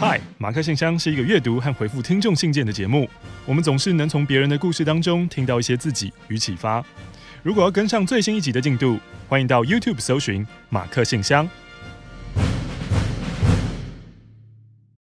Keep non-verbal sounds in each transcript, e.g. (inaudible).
嗨，马克信箱是一个阅读和回复听众信件的节目。我们总是能从别人的故事当中听到一些自己与启发。如果要跟上最新一集的进度，欢迎到 YouTube 搜寻马克信箱。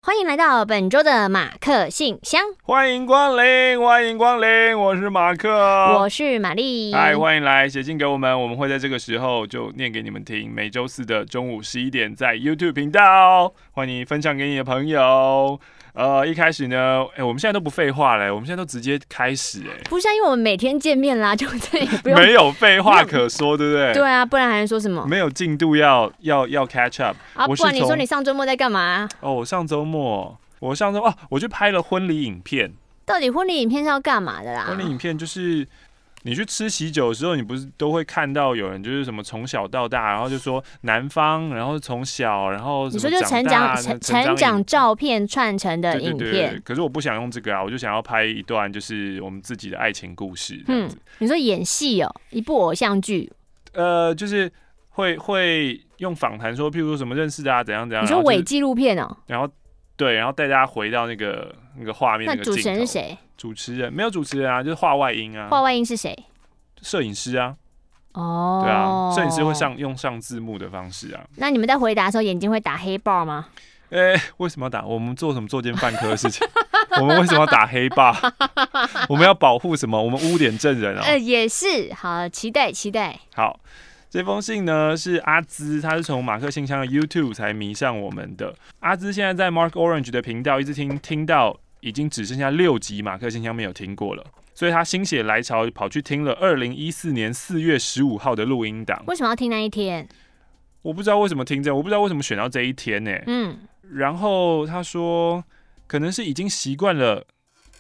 欢迎来到本周的马克信箱。欢迎光临，欢迎光临，我是马克，我是玛丽。嗨，欢迎来写信给我们，我们会在这个时候就念给你们听。每周四的中午十一点，在 YouTube 频道，欢迎分享给你的朋友。呃，一开始呢，哎、欸，我们现在都不废话嘞，我们现在都直接开始，哎，不是，因为我们每天见面啦，就这也不用 (laughs) 没有废话可说，对不对？对啊，不然还能说什么？没有进度要要要 catch up 啊！不然你说你上周末在干嘛？哦，我上周末，我上周哦，我去拍了婚礼影片。到底婚礼影片是要干嘛的啦？婚礼影片就是。你去吃喜酒的时候，你不是都会看到有人就是什么从小到大，然后就说男方，然后从小，然后你说就成长成成长照片串成的影片。可是我不想用这个啊，我就想要拍一段就是我们自己的爱情故事。嗯，你说演戏哦，一部偶像剧。呃，就是会会用访谈说，譬如说什么认识的啊，怎样怎样。你说伪纪录片哦。然后对，然后带大家回到那个那个画面。那主持人是谁？主持人没有主持人啊，就是画外音啊。画外音是谁？摄影师啊。哦。对啊，摄影师会上用上字幕的方式啊。那你们在回答的时候，眼睛会打黑豹吗？哎、欸，为什么要打？我们做什么作奸犯科的事情？(laughs) 我们为什么要打黑豹？(laughs) 我们要保护什么？我们污点证人啊、喔。呃，也是。好，期待期待。好，这封信呢是阿兹，他是从马克信箱的 YouTube 才迷上我们的。阿兹现在在 Mark Orange 的频道一直听听到。已经只剩下六集马克信箱没有听过了，所以他心血来潮跑去听了二零一四年四月十五号的录音档。为什么要听那一天？我不知道为什么听这，我不知道为什么选到这一天呢？嗯，然后他说，可能是已经习惯了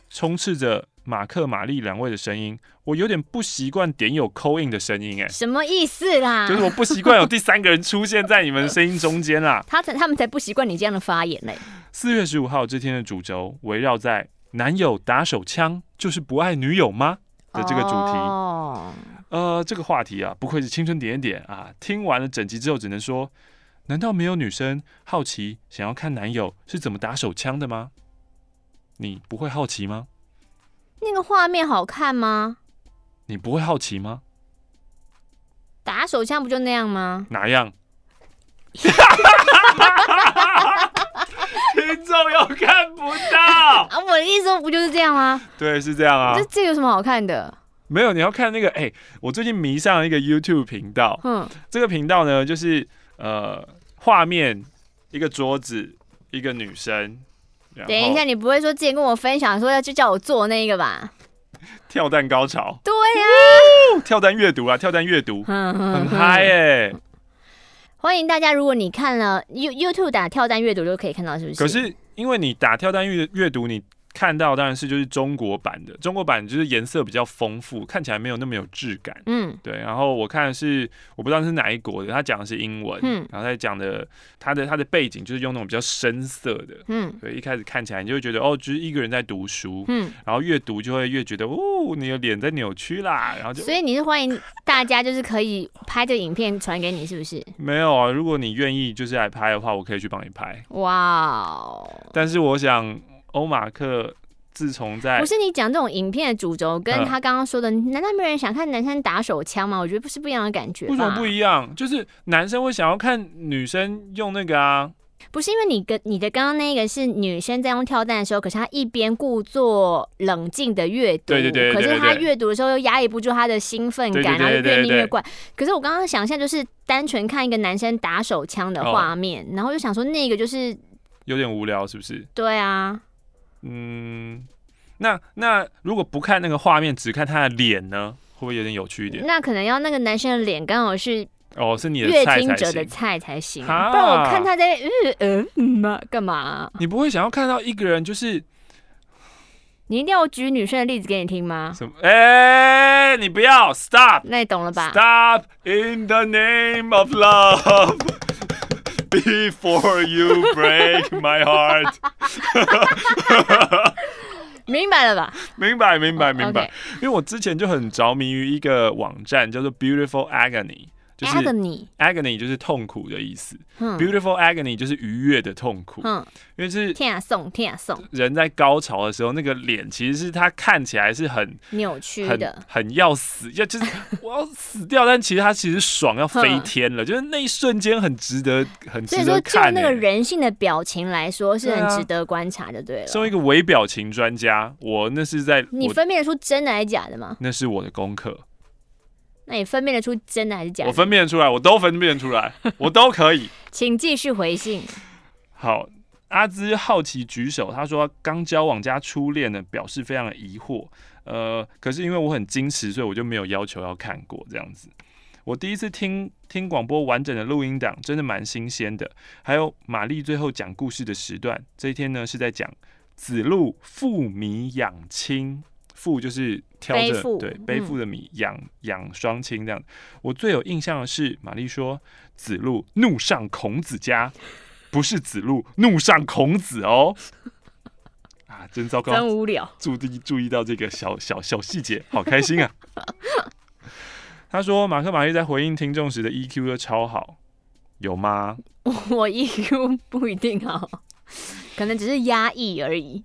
充斥着马克、玛丽两位的声音，我有点不习惯点有 call in 的声音，哎，什么意思啦？就是我不习惯有第三个人出现在你们的声音中间啦。(laughs) 他才他们才不习惯你这样的发言嘞。四月十五号这天的主轴围绕在“男友打手枪就是不爱女友吗”的这个主题。哦，呃，这个话题啊，不愧是青春点点啊！听完了整集之后，只能说，难道没有女生好奇想要看男友是怎么打手枪的吗？你不会好奇吗？那个画面好看吗？你不会好奇吗？打手枪不就那样吗？哪样？(laughs) 听众又看不到 (laughs) 啊！我的意思说不就是这样吗？对，是这样啊。这这有什么好看的？没有，你要看那个。哎、欸，我最近迷上了一个 YouTube 频道。嗯，这个频道呢，就是呃，画面一个桌子，一个女生。等一下，你不会说之前跟我分享说要就叫我做那个吧？跳蛋高潮。对呀、啊，跳蛋阅读啊，跳蛋阅读，很嗨耶。欢迎大家，如果你看了 You YouTube 打跳单阅读就可以看到，是不是？可是因为你打跳单阅阅读，你。看到当然是就是中国版的，中国版就是颜色比较丰富，看起来没有那么有质感。嗯，对。然后我看的是我不知道是哪一国的，他讲的是英文，嗯，然后他讲的他的他的背景就是用那种比较深色的，嗯，对。一开始看起来你就会觉得哦，就是一个人在读书，嗯，然后越读就会越觉得哦，你的脸在扭曲啦，然后就。所以你是欢迎大家就是可以拍这个影片传给你，是不是？没有啊，如果你愿意就是来拍的话，我可以去帮你拍。哇哦！但是我想。欧马克自从在不是你讲这种影片的主轴，跟他刚刚说的，难道没有人想看男生打手枪吗？我觉得不是不一样的感觉。为什么不一样？就是男生会想要看女生用那个啊？不是因为你跟你的刚刚那个是女生在用跳蛋的时候，可是她一边故作冷静的阅读，对对对，可是她阅读的时候又压抑不住她的兴奋感，然后越念越怪。可是我刚刚想象就是单纯看一个男生打手枪的画面，然后就想说那个就是有点无聊，是不是？对啊。嗯，那那如果不看那个画面，只看他的脸呢，会不会有点有趣一点？那可能要那个男生的脸刚好是哦，是你的阅听者的菜才行。不然我看他在嗯嗯嘛干嘛？你不会想要看到一个人就是？你一定要举女生的例子给你听吗？什么？哎、欸，你不要 stop，那你懂了吧？Stop in the name of love. (laughs) Before you break my heart，(laughs) 明白了吧？明白，明白，明白。因为我之前就很着迷于一个网站，叫做 (laughs) Beautiful Agony， 就是 agony，agony 就是痛苦的意思。嗯，beautiful agony 就是愉悦的痛苦。嗯，因为是天啊送天啊送，人在高潮的时候，那个脸其实是他看起来是很扭曲的，很要死，要就是 (laughs) 我要死掉，但其实他其实爽要飞天了，就是那一瞬间很值得，很值得看。所以说，就那个人性的表情来说，是很值得观察的，对了。作为一个微表情专家，我那是在你分辨得出真的还是假的吗？那是我的功课。那你分辨得出真的还是假的？我分辨得出来，我都分辨出来，(laughs) 我都可以。(laughs) 请继续回信。好，阿兹好奇举手，他说刚交往加初恋呢，表示非常的疑惑。呃，可是因为我很矜持，所以我就没有要求要看过这样子。我第一次听听广播完整的录音档，真的蛮新鲜的。还有玛丽最后讲故事的时段，这一天呢是在讲子路父米养亲。父就是挑着对背负的米养养双亲这样。我最有印象的是玛丽说子路怒上孔子家，不是子路怒上孔子哦。(laughs) 啊，真糟糕，真无聊。注意注意到这个小小小细节，好开心啊。(laughs) 他说马克玛丽在回应听众时的 EQ 都超好，有吗？我 EQ 不一定好，可能只是压抑而已。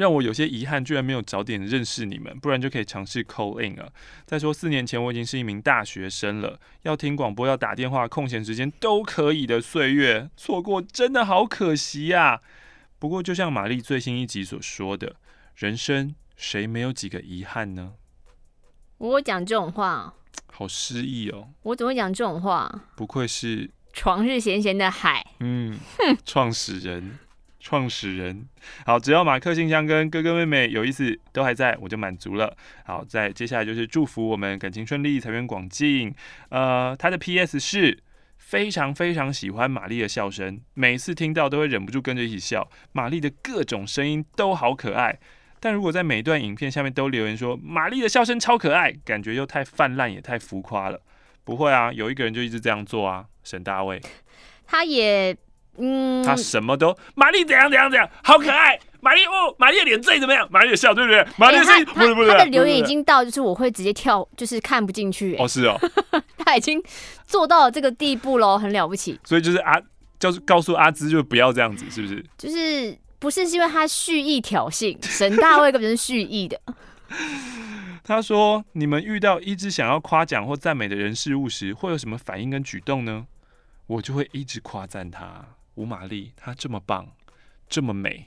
让我有些遗憾，居然没有早点认识你们，不然就可以尝试 call in 了。再说四年前我已经是一名大学生了，要听广播、要打电话、空闲时间都可以的岁月，错过真的好可惜呀、啊。不过就像玛丽最新一集所说的，人生谁没有几个遗憾呢？我讲这种话，(tsk) 好诗意哦。我怎么会讲这种话？不愧是床是咸咸的海，嗯，哼，创始人。创始人，好，只要马克信箱跟哥哥妹妹有意思都还在，我就满足了。好，再接下来就是祝福我们感情顺利，财源广进。呃，他的 P.S. 是非常非常喜欢玛丽的笑声，每次听到都会忍不住跟着一起笑。玛丽的各种声音都好可爱，但如果在每一段影片下面都留言说玛丽的笑声超可爱，感觉又太泛滥也太浮夸了。不会啊，有一个人就一直这样做啊，沈大卫，他也。嗯，他什么都，玛丽怎样怎样怎样，好可爱。玛丽哦，玛丽的脸最怎么样？玛丽的笑对不对？玛丽的声音不是不是。他的留言已经到，就是我会直接跳，就是看不进去。哦，是哦，(laughs) 他已经做到了这个地步喽，很了不起。所以就是阿，就是告诉阿芝，就不要这样子，是不是？就是不是，是因为他蓄意挑衅，沈大卫根本是蓄意的。(laughs) 他说：“你们遇到一直想要夸奖或赞美的人事物时，会有什么反应跟举动呢？”我就会一直夸赞他。吴玛丽，她这么棒，这么美，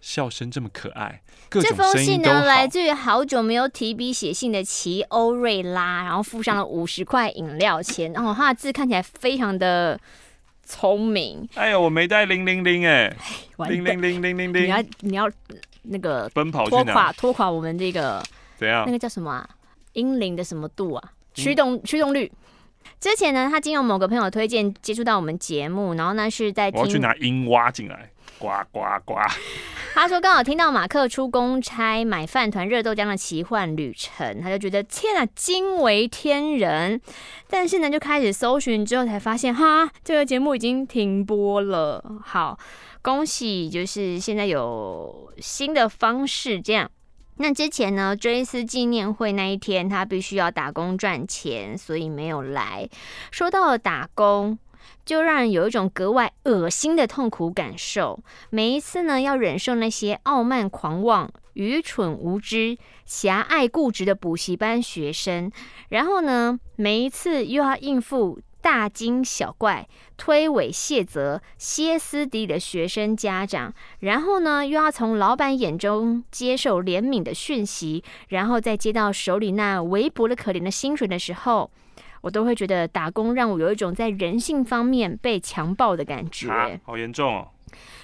笑声这么可爱，各种声音。这封信呢，来自于好久没有提笔写信的奇欧瑞拉，然后附上了五十块饮料钱。然后他的字看起来非常的聪明。哎呦，我没带零零零哎，零零零零零零，你要你要那个奔跑拖垮拖垮我们这个怎样？那个叫什么啊？英灵的什么度啊？驱动驱动率。之前呢，他经由某个朋友推荐接触到我们节目，然后呢是在听我要去拿音挖进来，呱呱呱。他说刚好听到马克出公差买饭团热豆浆的奇幻旅程，他就觉得天啊，惊为天人。但是呢，就开始搜寻之后才发现，哈，这个节目已经停播了。好，恭喜，就是现在有新的方式这样。那之前呢，追思纪念会那一天，他必须要打工赚钱，所以没有来。说到了打工，就让人有一种格外恶心的痛苦感受。每一次呢，要忍受那些傲慢狂妄、愚蠢无知、狭隘固执的补习班学生，然后呢，每一次又要应付。大惊小怪、推诿卸责、歇斯底里的学生家长，然后呢，又要从老板眼中接受怜悯的讯息，然后再接到手里那微薄的可怜的薪水的时候，我都会觉得打工让我有一种在人性方面被强暴的感觉。啊，(laughs) 好严重哦！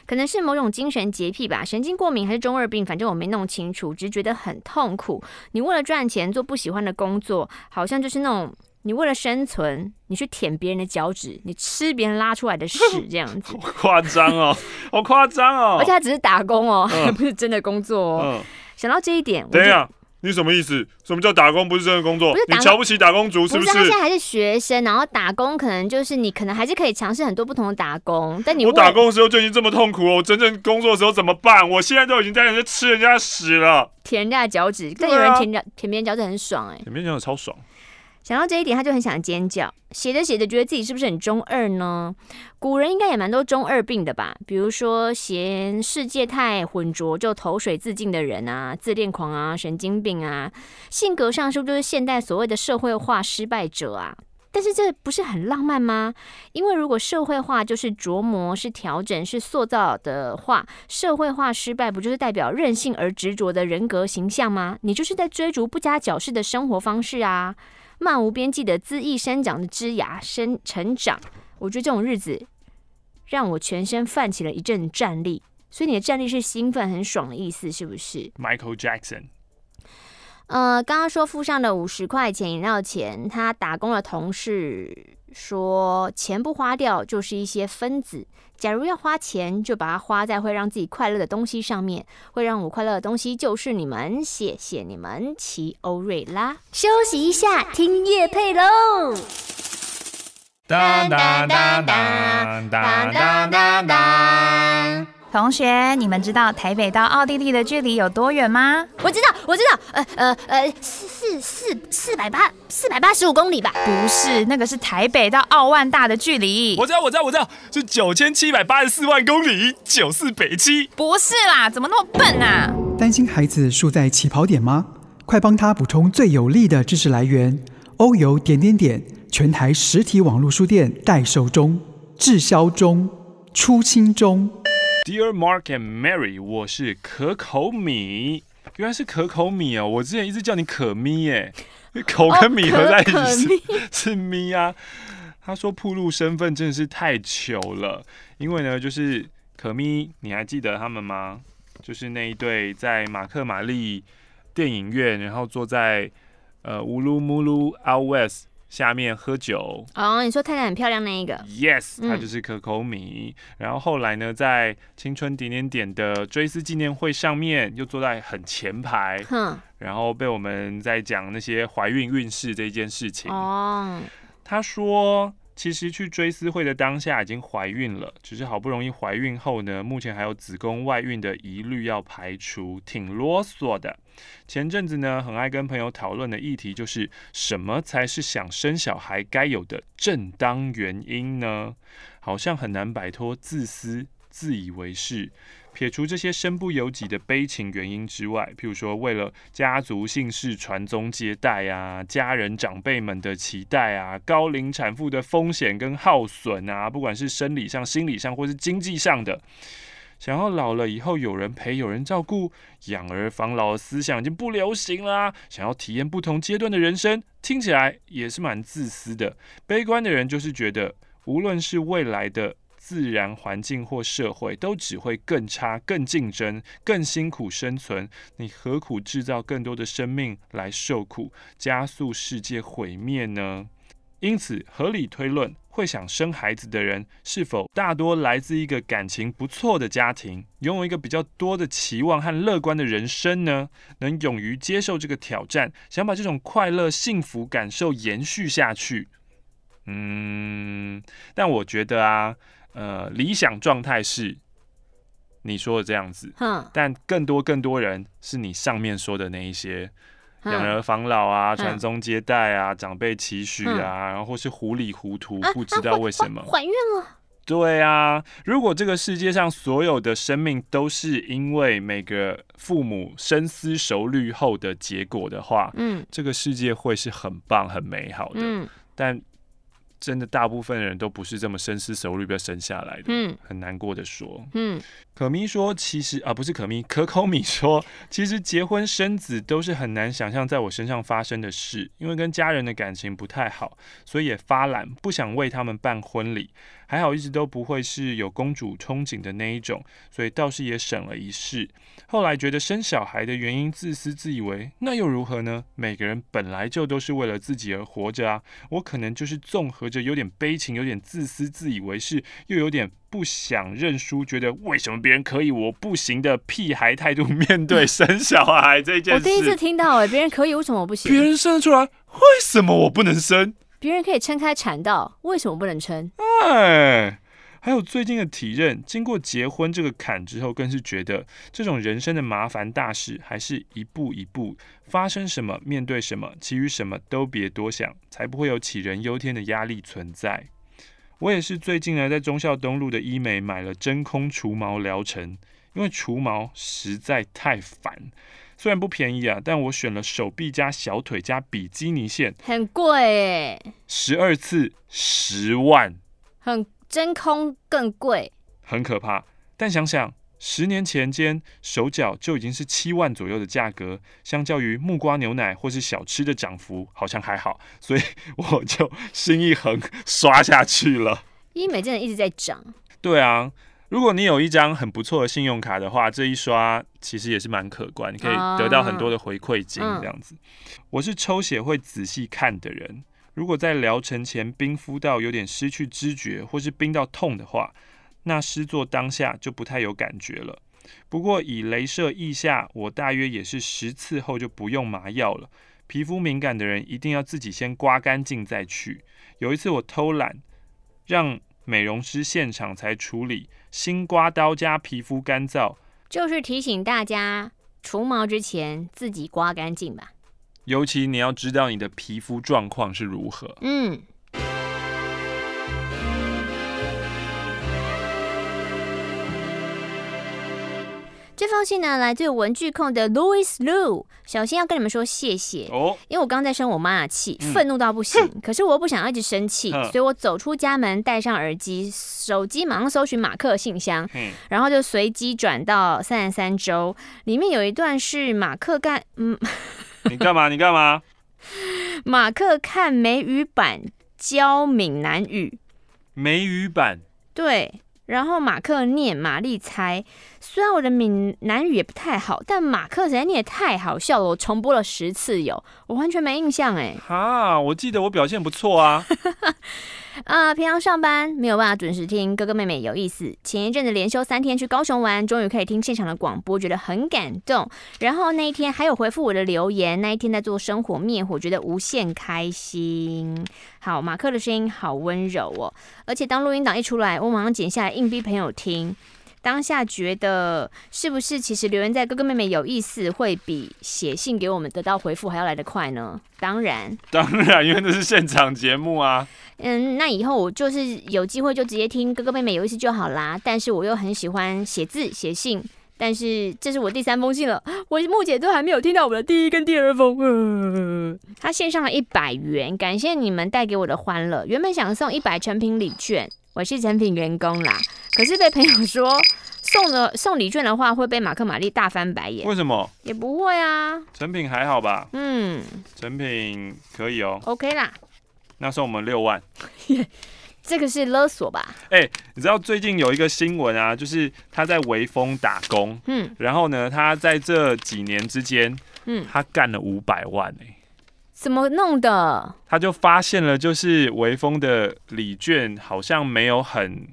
可能是某种精神洁癖吧，神经过敏还是中二病，反正我没弄清楚，只是觉得很痛苦。你为了赚钱做不喜欢的工作，好像就是那种。你为了生存，你去舔别人的脚趾，你吃别人拉出来的屎，(laughs) 这样子，好夸张哦，好夸张哦！(laughs) 而且他只是打工哦，还、嗯、(laughs) 不是真的工作哦。嗯、想到这一点，等一下，你什么意思？什么叫打工不是真的工作？你瞧不起打工族是不是？不是，他现在还是学生，然后打工可能就是你可能还是可以尝试很多不同的打工，但你我打工的时候就已经这么痛苦了，我真正工作的时候怎么办？我现在都已经在人家吃人家屎了，舔人家的脚趾，但有人舔脚、啊、舔别人脚趾很爽哎、欸，舔别人脚趾超爽。想到这一点，他就很想尖叫。写着写着，觉得自己是不是很中二呢？古人应该也蛮多中二病的吧？比如说嫌世界太浑浊就投水自尽的人啊，自恋狂啊，神经病啊，性格上是不是就是现代所谓的社会化失败者啊？但是这不是很浪漫吗？因为如果社会化就是琢磨、是调整、是塑造的话，社会化失败不就是代表任性而执着的人格形象吗？你就是在追逐不加矫饰的生活方式啊，漫无边际的恣意生长的枝芽生成长。我觉得这种日子让我全身泛起了一阵战栗。所以你的战栗是兴奋、很爽的意思，是不是？Michael Jackson。呃，刚刚说付上的五十块钱饮料钱，他打工的同事说，钱不花掉就是一些分子。假如要花钱，就把它花在会让自己快乐的东西上面。会让我快乐的东西就是你们，谢谢你们，奇欧瑞拉。休息一下，听乐配喽。当当当当当当当当。同学，你们知道台北到奥地利的距离有多远吗？我知道，我知道，呃呃呃，四四四四百八四百八十五公里吧？不是，那个是台北到奥万大的距离。我知道，我知道，我知道，是九千七百八十四万公里，九四北七。不是啦，怎么那么笨啊？担心孩子输在起跑点吗？快帮他补充最有力的知识来源。欧游点点点，全台实体网络书店代售中，滞销中，出清中。Dear Mark and Mary，我是可口米，原来是可口米哦，我之前一直叫你可咪耶，口跟米合在一起是、哦、可 (laughs) 可是咪啊。他说铺路身份真的是太糗了，因为呢，就是可咪，你还记得他们吗？就是那一对在马克玛丽电影院，然后坐在呃乌鲁木鲁 Out West。下面喝酒哦，你说太太很漂亮那一个？Yes，她就是可口米。嗯、然后后来呢，在青春点点点的追思纪念会上面，又坐在很前排，哼然后被我们在讲那些怀孕运势这件事情。哦，她说。其实去追思会的当下已经怀孕了，只是好不容易怀孕后呢，目前还有子宫外孕的疑虑要排除，挺啰嗦的。前阵子呢，很爱跟朋友讨论的议题就是什么才是想生小孩该有的正当原因呢？好像很难摆脱自私、自以为是。撇除这些身不由己的悲情原因之外，譬如说为了家族姓氏传宗接代啊，家人长辈们的期待啊，高龄产妇的风险跟耗损啊，不管是生理上、心理上或是经济上的，想要老了以后有人陪、有人照顾，养儿防老的思想已经不流行啦。想要体验不同阶段的人生，听起来也是蛮自私的。悲观的人就是觉得，无论是未来的。自然环境或社会都只会更差、更竞争、更辛苦生存。你何苦制造更多的生命来受苦，加速世界毁灭呢？因此，合理推论，会想生孩子的人，是否大多来自一个感情不错的家庭，拥有一个比较多的期望和乐观的人生呢？能勇于接受这个挑战，想把这种快乐、幸福感受延续下去。嗯，但我觉得啊。呃，理想状态是你说的这样子，嗯但更多更多人是你上面说的那一些，养儿防老啊，传宗接代啊，长辈期许啊，然后或是糊里糊涂，不知道为什么。怀孕了。对啊，如果这个世界上所有的生命都是因为每个父母深思熟虑后的结果的话，嗯，这个世界会是很棒很美好的，嗯，但。真的，大部分的人都不是这么深思熟虑被生下来的，嗯，很难过的说，嗯，可咪说，其实啊，不是可咪，可口米说，其实结婚生子都是很难想象在我身上发生的事，因为跟家人的感情不太好，所以也发懒，不想为他们办婚礼。还好一直都不会是有公主憧憬的那一种，所以倒是也省了一事。后来觉得生小孩的原因自私自以为，那又如何呢？每个人本来就都是为了自己而活着啊。我可能就是综合着有点悲情、有点自私自以为是，又有点不想认输，觉得为什么别人可以我不行的屁孩态度面对生小孩这件事。我第一次听到哎，别人可以为什么我不行？别人生得出来，为什么我不能生？别人可以撑开产道，为什么不能撑？哎，还有最近的体认，经过结婚这个坎之后，更是觉得这种人生的麻烦大事，还是一步一步发生什么面对什么，其余什么都别多想，才不会有杞人忧天的压力存在。我也是最近呢，在忠孝东路的医美买了真空除毛疗程，因为除毛实在太烦，虽然不便宜啊，但我选了手臂加小腿加比基尼线，很贵哎，十二次十万，很。真空更贵，很可怕。但想想十年前间手脚就已经是七万左右的价格，相较于木瓜牛奶或是小吃的涨幅，好像还好，所以我就心一横刷下去了。医美真的一直在涨。对啊，如果你有一张很不错的信用卡的话，这一刷其实也是蛮可观，你可以得到很多的回馈金这样子。嗯、我是抽血会仔细看的人。如果在疗程前冰敷到有点失去知觉，或是冰到痛的话，那施作当下就不太有感觉了。不过以镭射腋下，我大约也是十次后就不用麻药了。皮肤敏感的人一定要自己先刮干净再去。有一次我偷懒，让美容师现场才处理，新刮刀加皮肤干燥，就是提醒大家除毛之前自己刮干净吧。尤其你要知道你的皮肤状况是如何。嗯。这封信呢，来自文具控的 Louis Lu，小新要跟你们说谢谢哦，因为我刚刚在生我妈的气，愤怒到不行，嗯、可是我又不想要一直生气，所以我走出家门，戴上耳机，手机马上搜寻马克信箱，嗯、然后就随机转到三十三周，里面有一段是马克干，嗯。你干嘛？你干嘛？(laughs) 马克看美语版教闽南语，美语版？对，然后马克念，玛丽猜。虽然我的闽南语也不太好，但马克实在念也太好笑了，我重播了十次有，我完全没印象哎。哈，我记得我表现不错啊。(laughs) 啊、平常上班没有办法准时听哥哥妹妹有意思。前一阵子连休三天去高雄玩，终于可以听现场的广播，觉得很感动。然后那一天还有回复我的留言，那一天在做生火灭火，觉得无限开心。好，马克的声音好温柔哦，而且当录音档一出来，我马上剪下来硬逼朋友听。当下觉得是不是其实留言在哥哥妹妹有意思，会比写信给我们得到回复还要来得快呢？当然，当然，因为这是现场节目啊。嗯，那以后我就是有机会就直接听哥哥妹妹有意思就好啦。但是我又很喜欢写字写信，但是这是我第三封信了，我目前都还没有听到我的第一跟第二封。呃、他献上了一百元，感谢你们带给我的欢乐。原本想送一百成品礼券，我是成品员工啦。可是被朋友说送了送礼券的话会被马克玛丽大翻白眼，为什么？也不会啊，成品还好吧？嗯，成品可以哦，OK 啦。那送我们六万，(laughs) 这个是勒索吧？哎、欸，你知道最近有一个新闻啊，就是他在微风打工，嗯，然后呢，他在这几年之间，嗯，他干了五百万哎、欸，怎么弄的？他就发现了，就是微风的礼券好像没有很。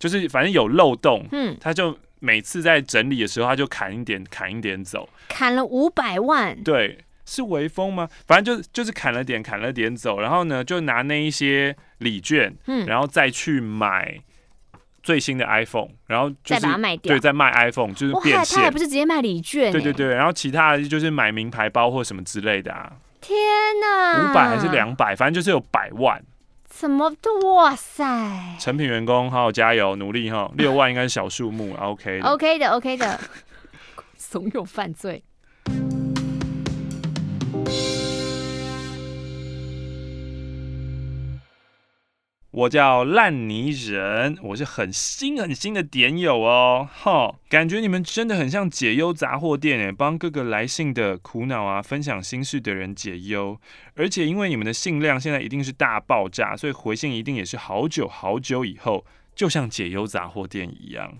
就是反正有漏洞，嗯，他就每次在整理的时候，他就砍一点，砍一点走，砍了五百万，对，是微风吗？反正就就是砍了点，砍了点走，然后呢，就拿那一些礼券，嗯，然后再去买最新的 iPhone，然后、就是、再把它卖掉，对，再卖 iPhone 就是变现，他还不是直接卖礼券，对对对，然后其他的就是买名牌包或什么之类的啊，天哪，五百还是两百，反正就是有百万。怎么的？哇塞！成品员工好好加油，努力哈！六万应该是小数目，OK 的。OK 的，OK 的。(laughs) 怂恿犯罪。我叫烂泥人，我是很新很新的点友哦，哈，感觉你们真的很像解忧杂货店诶，帮各个来信的苦恼啊、分享心事的人解忧，而且因为你们的信量现在一定是大爆炸，所以回信一定也是好久好久以后，就像解忧杂货店一样。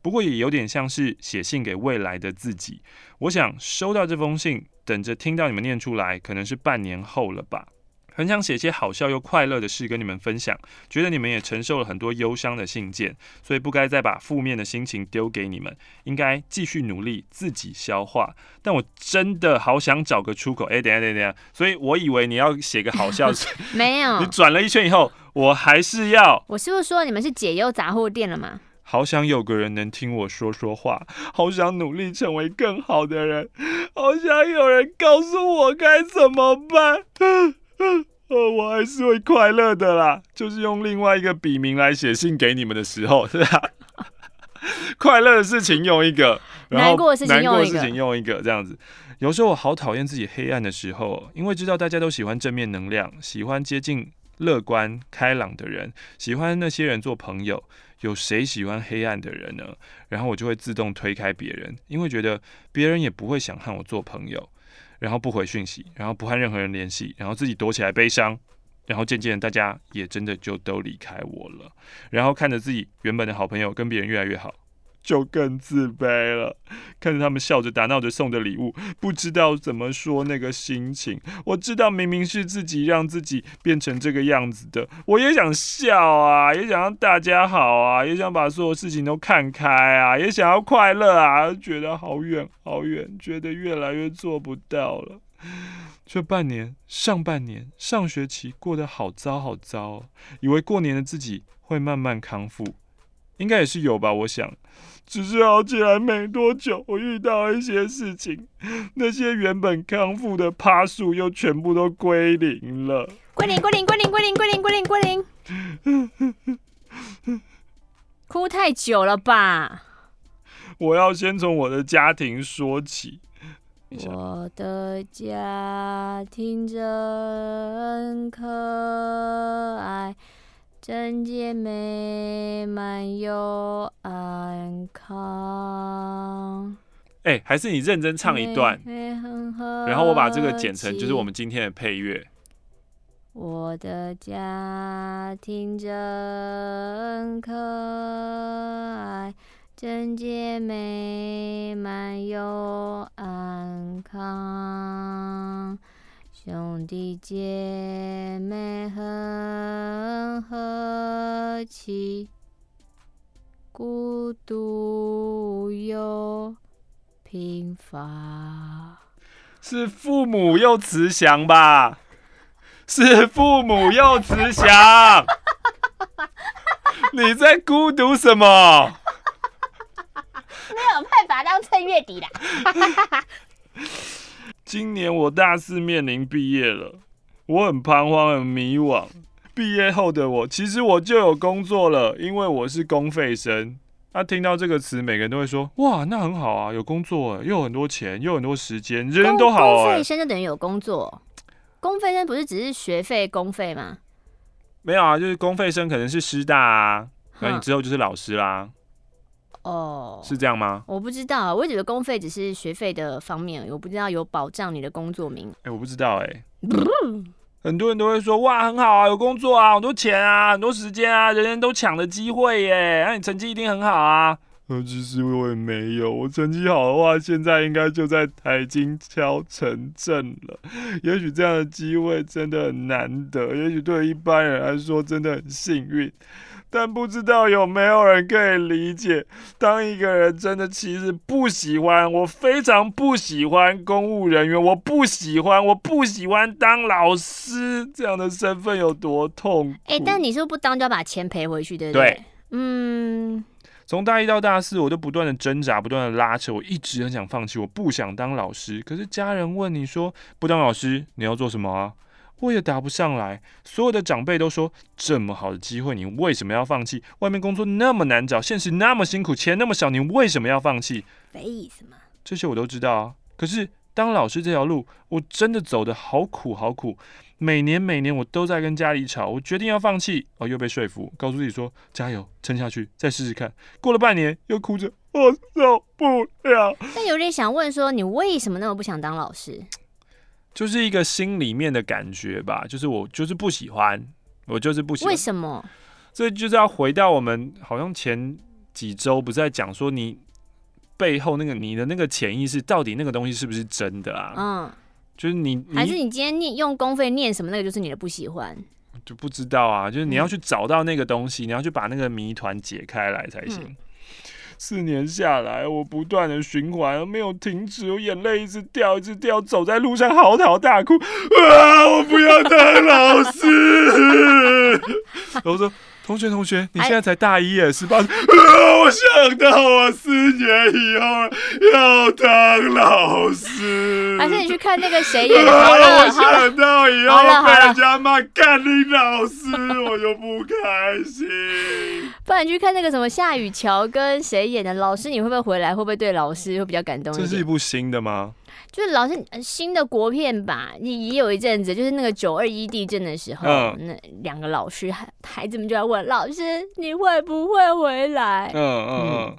不过也有点像是写信给未来的自己，我想收到这封信，等着听到你们念出来，可能是半年后了吧。很想写些好笑又快乐的事跟你们分享，觉得你们也承受了很多忧伤的信件，所以不该再把负面的心情丢给你们，应该继续努力自己消化。但我真的好想找个出口。哎、欸，等下等下等下，所以我以为你要写个好笑的，(laughs) 没有，你转了一圈以后，我还是要。我是不是说你们是解忧杂货店了吗？好想有个人能听我说说话，好想努力成为更好的人，好想有人告诉我该怎么办。呃，(laughs) 我还是会快乐的啦，就是用另外一个笔名来写信给你们的时候，(laughs) 是吧？快乐的事情用一个，然后难过的事情用一个，这样子。有时候我好讨厌自己黑暗的时候，因为知道大家都喜欢正面能量，喜欢接近乐观开朗的人，喜欢那些人做朋友。有谁喜欢黑暗的人呢？然后我就会自动推开别人，因为觉得别人也不会想和我做朋友。然后不回讯息，然后不和任何人联系，然后自己躲起来悲伤，然后渐渐大家也真的就都离开我了，然后看着自己原本的好朋友跟别人越来越好。就更自卑了，看着他们笑着打闹着送的礼物，不知道怎么说那个心情。我知道明明是自己让自己变成这个样子的，我也想笑啊，也想让大家好啊，也想把所有事情都看开啊，也想要快乐啊，觉得好远好远，觉得越来越做不到了。这半年，上半年，上学期过得好糟好糟，以为过年的自己会慢慢康复。应该也是有吧，我想，只是好起来没多久，我遇到一些事情，那些原本康复的趴数又全部都归零了。归零，归零，归零，归零，归零，归零，归零。哭太久了吧？我要先从我的家庭说起。我的家庭真可爱。整洁美满又安康。哎、欸，还是你认真唱一段，然后我把这个剪成就是我们今天的配乐。我的家庭真可爱，整洁美满又安康。兄弟姐妹很和气，孤独又贫乏。是父母又慈祥吧？是父母又慈祥。(laughs) 你在孤独什么？没有办法当趁月底的。(laughs) 今年我大四面临毕业了，我很彷徨，很迷惘。毕业后的我，其实我就有工作了，因为我是公费生。那、啊、听到这个词，每个人都会说：“哇，那很好啊，有工作，又有很多钱，又有很多时间，人人都好啊。”公费生就等于有工作，公费生不是只是学费公费吗？没有啊，就是公费生可能是师大啊，那你之后就是老师啦。哦，oh, 是这样吗？我不知道，我觉得公费只是学费的方面，我不知道有保障你的工作名。哎、欸，我不知道哎、欸。(laughs) 很多人都会说哇，很好啊，有工作啊，很多钱啊，很多时间啊，人人都抢的机会耶，那、啊、你成绩一定很好啊。呃，其实我也没有，我成绩好的话，现在应该就在台金敲城镇了。也许这样的机会真的很难得，也许对一般人来说真的很幸运。但不知道有没有人可以理解，当一个人真的其实不喜欢，我非常不喜欢公务人员，我不喜欢，我不喜欢当老师这样的身份有多痛苦。哎、欸，但你说不当就要把钱赔回去，对不对？对。嗯。从大一到大四，我都不断的挣扎，不断的拉扯，我一直很想放弃，我不想当老师。可是家人问你说，不当老师，你要做什么啊？我也答不上来，所有的长辈都说，这么好的机会，你为什么要放弃？外面工作那么难找，现实那么辛苦，钱那么少，你为什么要放弃？没意思嘛。这些我都知道啊。可是当老师这条路，我真的走得好苦好苦。每年每年我都在跟家里吵，我决定要放弃，哦，又被说服，告诉自己说加油，撑下去，再试试看。过了半年，又哭着，我受不了。但有点想问说，你为什么那么不想当老师？就是一个心里面的感觉吧，就是我就是不喜欢，我就是不喜欢。为什么？这就是要回到我们好像前几周不是在讲说，你背后那个你的那个潜意识到底那个东西是不是真的啊？嗯，就是你还是你今天念用公费念什么，那个就是你的不喜欢，就不知道啊。就是你要去找到那个东西，嗯、你要去把那个谜团解开来才行。嗯四年下来，我不断的循环，没有停止，我眼泪一直掉，一直掉，走在路上嚎啕大哭，啊！我不要当老师。(laughs) 然后说。同学，同学，你现在才大一耶，十八岁。我想到我四年以后要当老师。还是你去看那个谁演的？好了，我想到以后被人家骂干你老师，我就不开心。不然你去看那个什么夏雨乔跟谁演的老师，你会不会回来？会不会对老师会比较感动？这是一部新的吗？就是老是新的国片吧，也也有一阵子，就是那个九二一地震的时候，嗯、那两个老师孩孩子们就在问老师，你会不会回来？嗯嗯嗯，嗯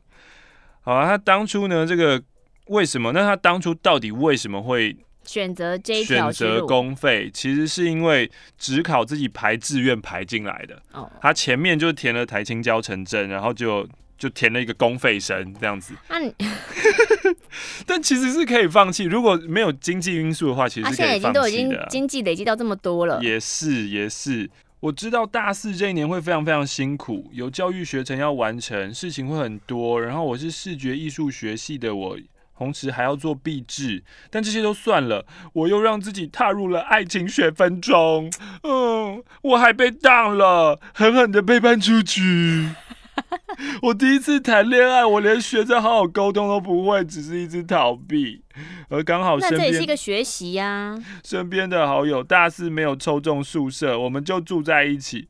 好啊，他当初呢，这个为什么？那他当初到底为什么会选择这一条？选择公费，其实是因为只考自己排志愿排进来的。哦，他前面就填了台青教城镇，然后就。就填了一个公费生这样子，啊、你 (laughs) 但其实是可以放弃，如果没有经济因素的话，其实是可以放弃的。现在已经都已经经济累积到这么多了，也是也是。我知道大四这一年会非常非常辛苦，有教育学程要完成，事情会很多。然后我是视觉艺术学系的，我同时还要做毕制，但这些都算了，我又让自己踏入了爱情学分中。嗯，我还被当了，狠狠的背叛出去。(laughs) 我第一次谈恋爱，我连学着好好沟通都不会，只是一直逃避。而刚好身边，那这也是一个学习呀、啊。身边的好友大四没有抽中宿舍，我们就住在一起，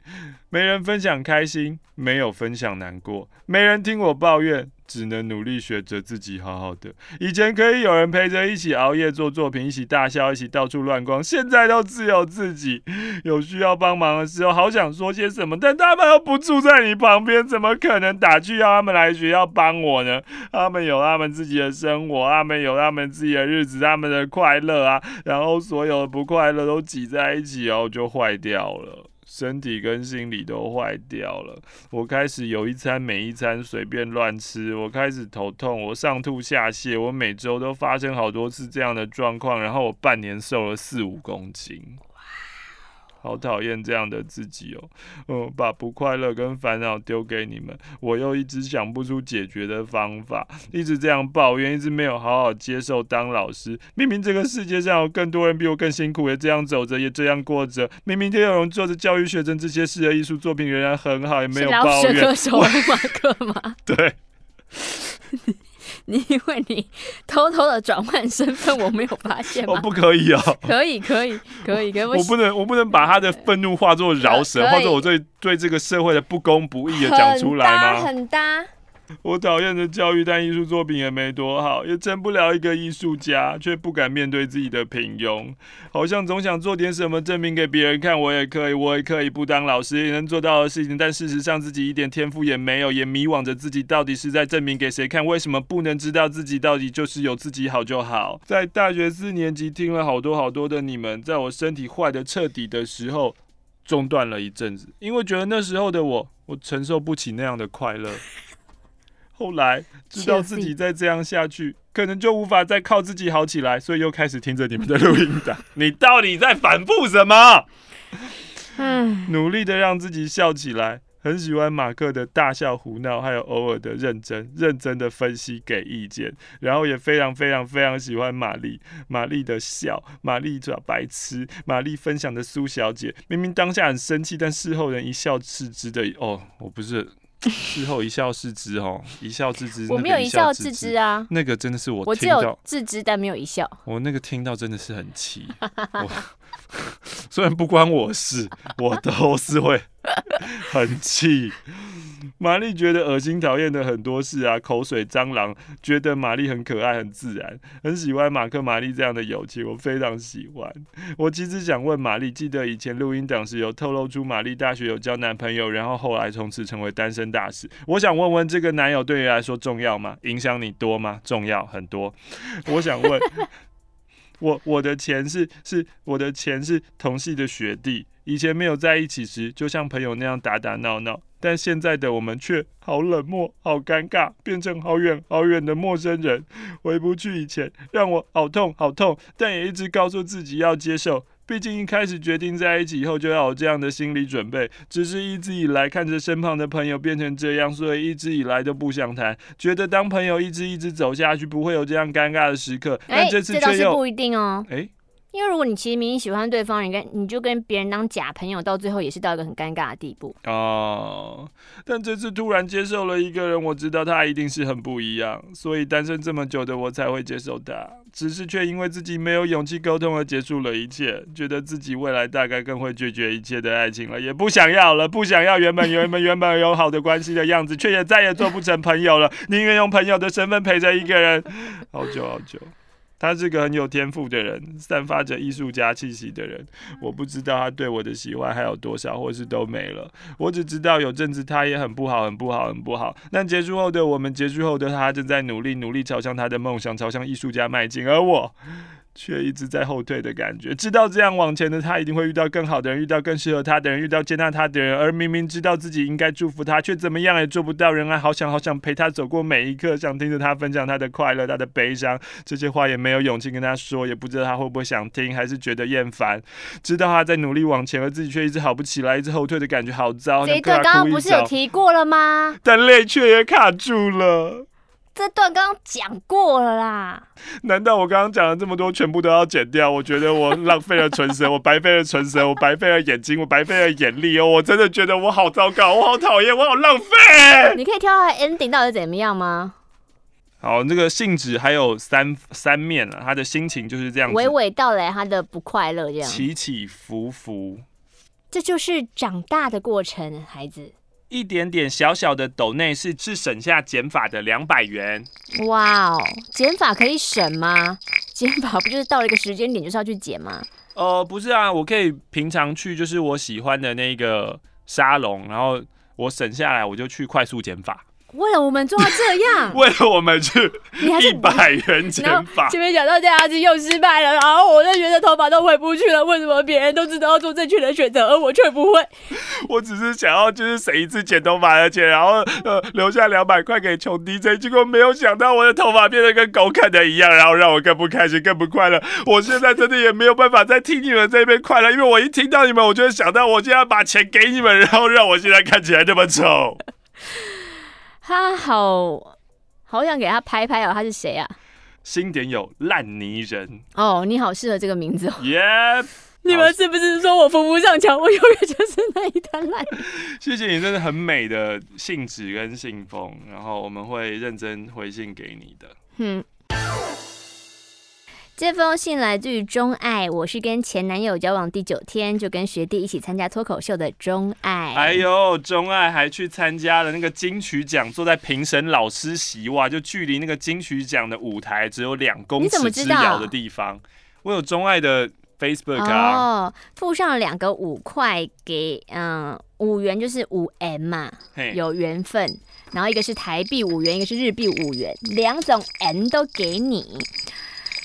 没人分享开心，没有分享难过，没人听我抱怨。只能努力学着自己好好的。以前可以有人陪着一起熬夜做作品，一起大笑，一起到处乱逛。现在都只有自己。有需要帮忙的时候，好想说些什么，但他们又不住在你旁边，怎么可能打趣要他们来学校帮我呢？(laughs) 他们有他们自己的生活，他们有他们自己的日子，他们的快乐啊，然后所有的不快乐都挤在一起哦，就坏掉了。身体跟心理都坏掉了，我开始有一餐没一餐随便乱吃，我开始头痛，我上吐下泻，我每周都发生好多次这样的状况，然后我半年瘦了四五公斤。好讨厌这样的自己哦，嗯，把不快乐跟烦恼丢给你们，我又一直想不出解决的方法，一直这样抱怨，一直没有好好接受当老师。明明这个世界上有更多人比我更辛苦，也这样走着，也这样过着。明明天有人做着教育学生这些事的艺术作品仍然很好，也没有抱怨。歌手马克吗？(laughs) 对。你因为你偷偷的转换身份，我没有发现吗？哦，不可以哦。(laughs) 可以，可以，可以，可以。我不能，我不能把他的愤怒化作饶舌，化作我对对这个社会的不公不义的讲出来吗？很搭。很搭 (laughs) 我讨厌的教育，但艺术作品也没多好，也成不了一个艺术家，却不敢面对自己的平庸，好像总想做点什么证明给别人看，我也可以，我也可以不当老师也能做到的事情，但事实上自己一点天赋也没有，也迷惘着自己到底是在证明给谁看？为什么不能知道自己到底就是有自己好就好？在大学四年级听了好多好多的你们，在我身体坏得彻底的时候，中断了一阵子，因为觉得那时候的我，我承受不起那样的快乐。后来知道自己再这样下去，可能就无法再靠自己好起来，所以又开始听着你们的录音档。(laughs) 你到底在反复什么？嗯努力的让自己笑起来。很喜欢马克的大笑胡闹，还有偶尔的认真、认真的分析给意见。然后也非常非常非常喜欢玛丽，玛丽的笑，玛丽耍白痴，玛丽分享的苏小姐，明明当下很生气，但事后人一笑置之的。哦，我不是。事后一笑置之哦，一笑置之。我没有一笑置之啊，那个真的是我，我只有置之但没有一笑。我那个听到真的是很气。(laughs) 虽然不关我事，我都是会 (laughs) 很气。玛丽觉得恶心讨厌的很多事啊，口水、蟑螂，觉得玛丽很可爱、很自然，很喜欢马克、玛丽这样的友情，我非常喜欢。我其实想问玛丽，记得以前录音档时有透露出玛丽大学有交男朋友，然后后来从此成为单身大使。我想问问，这个男友对你来说重要吗？影响你多吗？重要，很多。我想问。我我的钱是是我的钱是同系的学弟，以前没有在一起时，就像朋友那样打打闹闹，但现在的我们却好冷漠、好尴尬，变成好远好远的陌生人。回不去以前，让我好痛好痛，但也一直告诉自己要接受。毕竟一开始决定在一起以后就要有这样的心理准备，只是一直以来看着身旁的朋友变成这样，所以一直以来都不想谈。觉得当朋友一直一直走下去，不会有这样尴尬的时刻。但这次却又，欸，这倒是不一定哦。欸因为如果你其实明明喜欢对方，你跟你就跟别人当假朋友，到最后也是到一个很尴尬的地步哦。但这次突然接受了一个人，我知道他一定是很不一样，所以单身这么久的我才会接受他。只是却因为自己没有勇气沟通而结束了一切，觉得自己未来大概更会拒绝一切的爱情了，也不想要了，不想要原本原本原本有好的关系的样子，却也再也做不成朋友了，宁愿用朋友的身份陪着一个人，好久好久。他是个很有天赋的人，散发着艺术家气息的人。我不知道他对我的喜欢还有多少，或是都没了。我只知道有阵子他也很不好，很不好，很不好。但结束后的我们，结束后的他正在努力，努力朝向他的梦想，朝向艺术家迈进。而我。却一直在后退的感觉，知道这样往前的他一定会遇到更好的人，遇到更适合他的人，遇到接纳他的人，而明明知道自己应该祝福他，却怎么样也做不到。仍然好想好想陪他走过每一刻，想听着他分享他的快乐、他的悲伤，这些话也没有勇气跟他说，也不知道他会不会想听，还是觉得厌烦。知道他在努力往前，而自己却一直好不起来，一直后退的感觉好糟。这一段刚刚不是有提过了吗？但泪却也卡住了。这段刚刚讲过了啦，难道我刚刚讲了这么多，全部都要剪掉？我觉得我浪费了唇舌，我白费了唇舌，我白费了眼睛，我白费了眼力哦！我真的觉得我好糟糕，我好讨厌，我好浪费。你可以挑他 ending 到底怎么样吗？好，那个信纸还有三三面啊，他的心情就是这样子，娓娓道来他的不快乐，这样起起伏伏，这就是长大的过程，孩子。一点点小小的斗内是是省下减法的两百元。哇哦，减法可以省吗？减法不就是到了一个时间点就是要去减吗？呃，不是啊，我可以平常去就是我喜欢的那个沙龙，然后我省下来我就去快速剪发。为了我们做到这样，(laughs) 为了我们去一百元剪发，前面讲到这样子又失败了，然后我就觉得头发都回不去了。为什么别人都知道要做正确的选择，而我却不会？我只是想要就是省一次剪头发的钱，然后呃留下两百块给穷 DJ，结果没有想到我的头发变得跟狗啃的一样，然后让我更不开心，更不快乐。我现在真的也没有办法再听你们这边快乐，因为我一听到你们，我就会想到我现在把钱给你们，然后让我现在看起来这么丑。(laughs) 他好好想给他拍拍哦，他是谁啊？新点有烂泥人哦，你好适合这个名字哦。耶！Yep, 你们是不是说我扶不上墙，我永远就是那一滩烂？(laughs) 谢谢你，真的很美的信纸跟信封，然后我们会认真回信给你的。嗯。这封信来自于钟爱，我是跟前男友交往第九天就跟学弟一起参加脱口秀的钟爱。哎呦，钟爱还去参加了那个金曲奖，坐在评审老师席，哇，就距离那个金曲奖的舞台只有两公尺之遥的地方。我有钟爱的 Facebook 啊，哦，附上了两个五块给，嗯，五元就是五 M 嘛，有缘分。然后一个是台币五元，一个是日币五元，两种 M 都给你。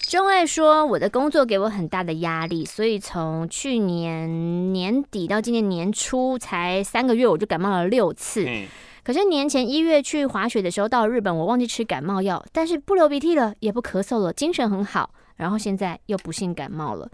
钟爱说：“我的工作给我很大的压力，所以从去年年底到今年年初，才三个月我就感冒了六次。嗯、可是年前一月去滑雪的时候，到日本，我忘记吃感冒药，但是不流鼻涕了，也不咳嗽了，精神很好。然后现在又不幸感冒了。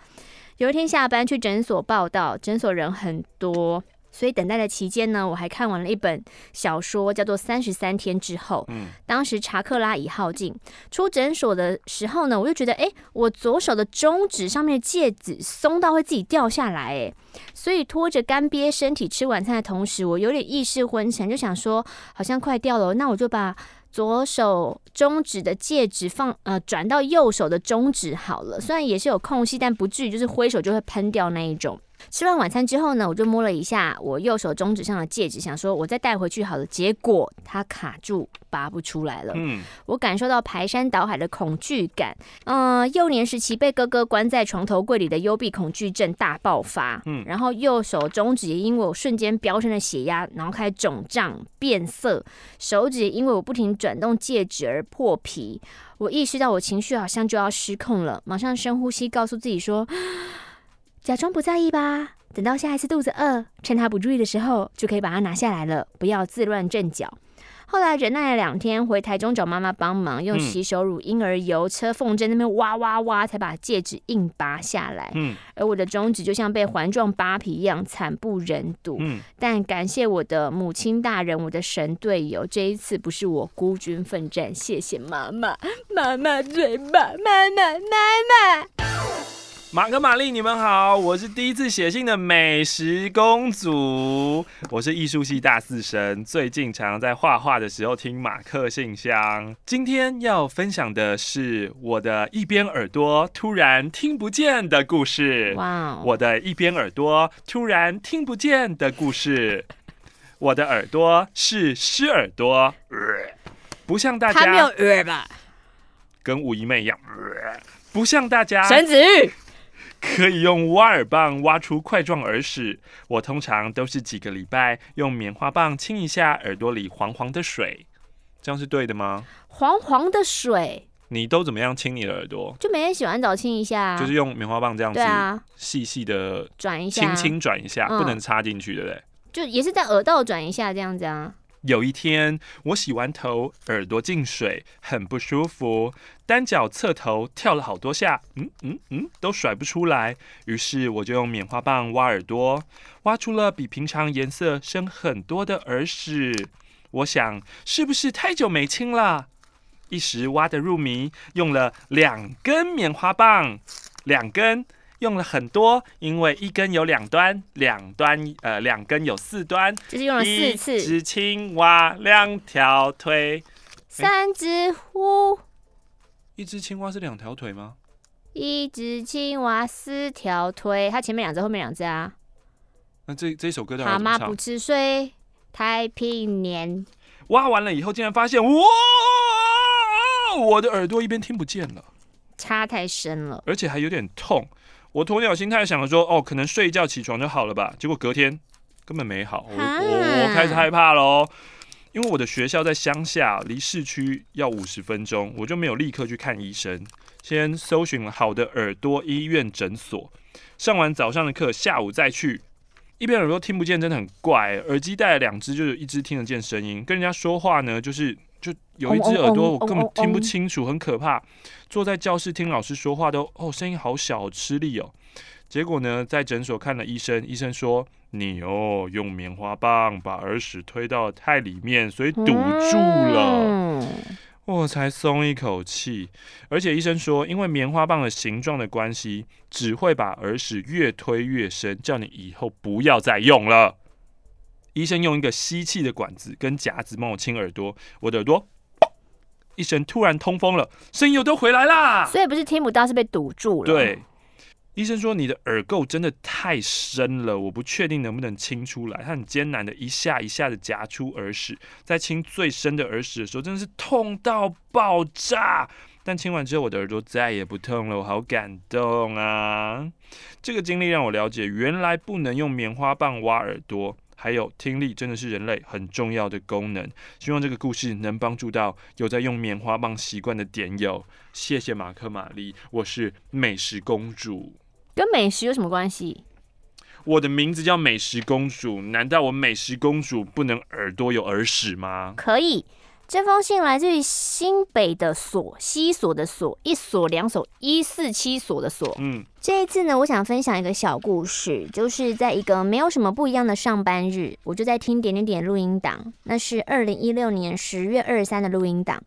有一天下班去诊所报道，诊所人很多。”所以等待的期间呢，我还看完了一本小说，叫做《三十三天之后》。嗯，当时查克拉已耗尽，出诊所的时候呢，我就觉得，哎，我左手的中指上面的戒指松到会自己掉下来，哎，所以拖着干瘪身体吃晚餐的同时，我有点意识昏沉，就想说，好像快掉了，那我就把左手中指的戒指放呃转到右手的中指好了，虽然也是有空隙，但不至于就是挥手就会喷掉那一种。吃完晚餐之后呢，我就摸了一下我右手中指上的戒指，想说我再带回去好了。结果它卡住，拔不出来了。嗯，我感受到排山倒海的恐惧感。嗯、呃，幼年时期被哥哥关在床头柜里的幽闭恐惧症大爆发。嗯，然后右手中指也因为我瞬间飙升的血压，然后开始肿胀变色，手指也因为我不停转动戒指而破皮。我意识到我情绪好像就要失控了，马上深呼吸，告诉自己说。假装不在意吧。等到下一次肚子饿，趁他不注意的时候，就可以把它拿下来了，不要自乱阵脚。后来忍耐了两天，回台中找妈妈帮忙，用洗手乳、婴儿油、车缝针那边挖挖挖，才把戒指硬拔下来。嗯，而我的中指就像被环状扒皮一样，惨不忍睹。嗯，但感谢我的母亲大人，我的神队友，这一次不是我孤军奋战，谢谢妈妈，妈妈最棒，妈妈，妈妈。马克、玛丽，你们好，我是第一次写信的美食公主，我是艺术系大四生，最近常常在画画的时候听马克信箱。今天要分享的是我的一边耳朵突然听不见的故事。哇我的一边耳朵突然听不见的故事。我的耳朵是湿耳朵，不像大家。他没有吧？跟五姨妹一样，不像大家。沈子玉。可以用挖耳棒挖出块状耳屎，我通常都是几个礼拜用棉花棒清一下耳朵里黄黄的水，这样是对的吗？黄黄的水，你都怎么样清你的耳朵？就每天洗完澡清一下，就是用棉花棒这样子，对啊，细细的转一下，轻轻转一下，不能插进去，对不对？就也是在耳道转一下这样子啊。有一天，我洗完头，耳朵进水，很不舒服，单脚侧头跳了好多下，嗯嗯嗯，都甩不出来。于是我就用棉花棒挖耳朵，挖出了比平常颜色深很多的耳屎。我想，是不是太久没清了？一时挖得入迷，用了两根棉花棒，两根。用了很多，因为一根有两端，两端呃两根有四端，就是用了四次。一只青蛙两条腿，三只乌。一只青蛙是两条腿吗？一只青蛙四条腿，它前面两只，后面两只啊。那这这首歌叫蛤蟆不吃水，太平年。挖完了以后，竟然发现哇，我的耳朵一边听不见了，插太深了，而且还有点痛。我鸵鸟心态想着说，哦，可能睡一觉起床就好了吧。结果隔天根本没好，我我我开始害怕喽。因为我的学校在乡下，离市区要五十分钟，我就没有立刻去看医生，先搜寻了好的耳朵医院诊所。上完早上的课，下午再去。一边耳朵听不见，真的很怪。耳机戴了两只，就有一只听得见声音。跟人家说话呢，就是。就有一只耳朵，我根本听不清楚，很可怕。坐在教室听老师说话都哦，声音好小，好吃力哦。结果呢，在诊所看了医生，医生说你哦，用棉花棒把耳屎推到太里面，所以堵住了。我才松一口气。而且医生说，因为棉花棒的形状的关系，只会把耳屎越推越深，叫你以后不要再用了。医生用一个吸气的管子跟夹子帮我清耳朵，我的耳朵一声突然通风了，声音又都回来啦。所以不是听不到，是被堵住了。对，医生说你的耳垢真的太深了，我不确定能不能清出来。他很艰难的一下一下的夹出耳屎，在清最深的耳屎的时候，真的是痛到爆炸。但清完之后，我的耳朵再也不痛了，我好感动啊！这个经历让我了解，原来不能用棉花棒挖耳朵。还有听力真的是人类很重要的功能，希望这个故事能帮助到有在用棉花棒习惯的点友。谢谢马克玛丽，我是美食公主。跟美食有什么关系？我的名字叫美食公主，难道我美食公主不能耳朵有耳屎吗？可以。这封信来自于新北的所，西所的所，一所两所，一四七所的所。嗯，这一次呢，我想分享一个小故事，就是在一个没有什么不一样的上班日，我就在听点点点录音档，那是二零一六年十月二十三的录音档。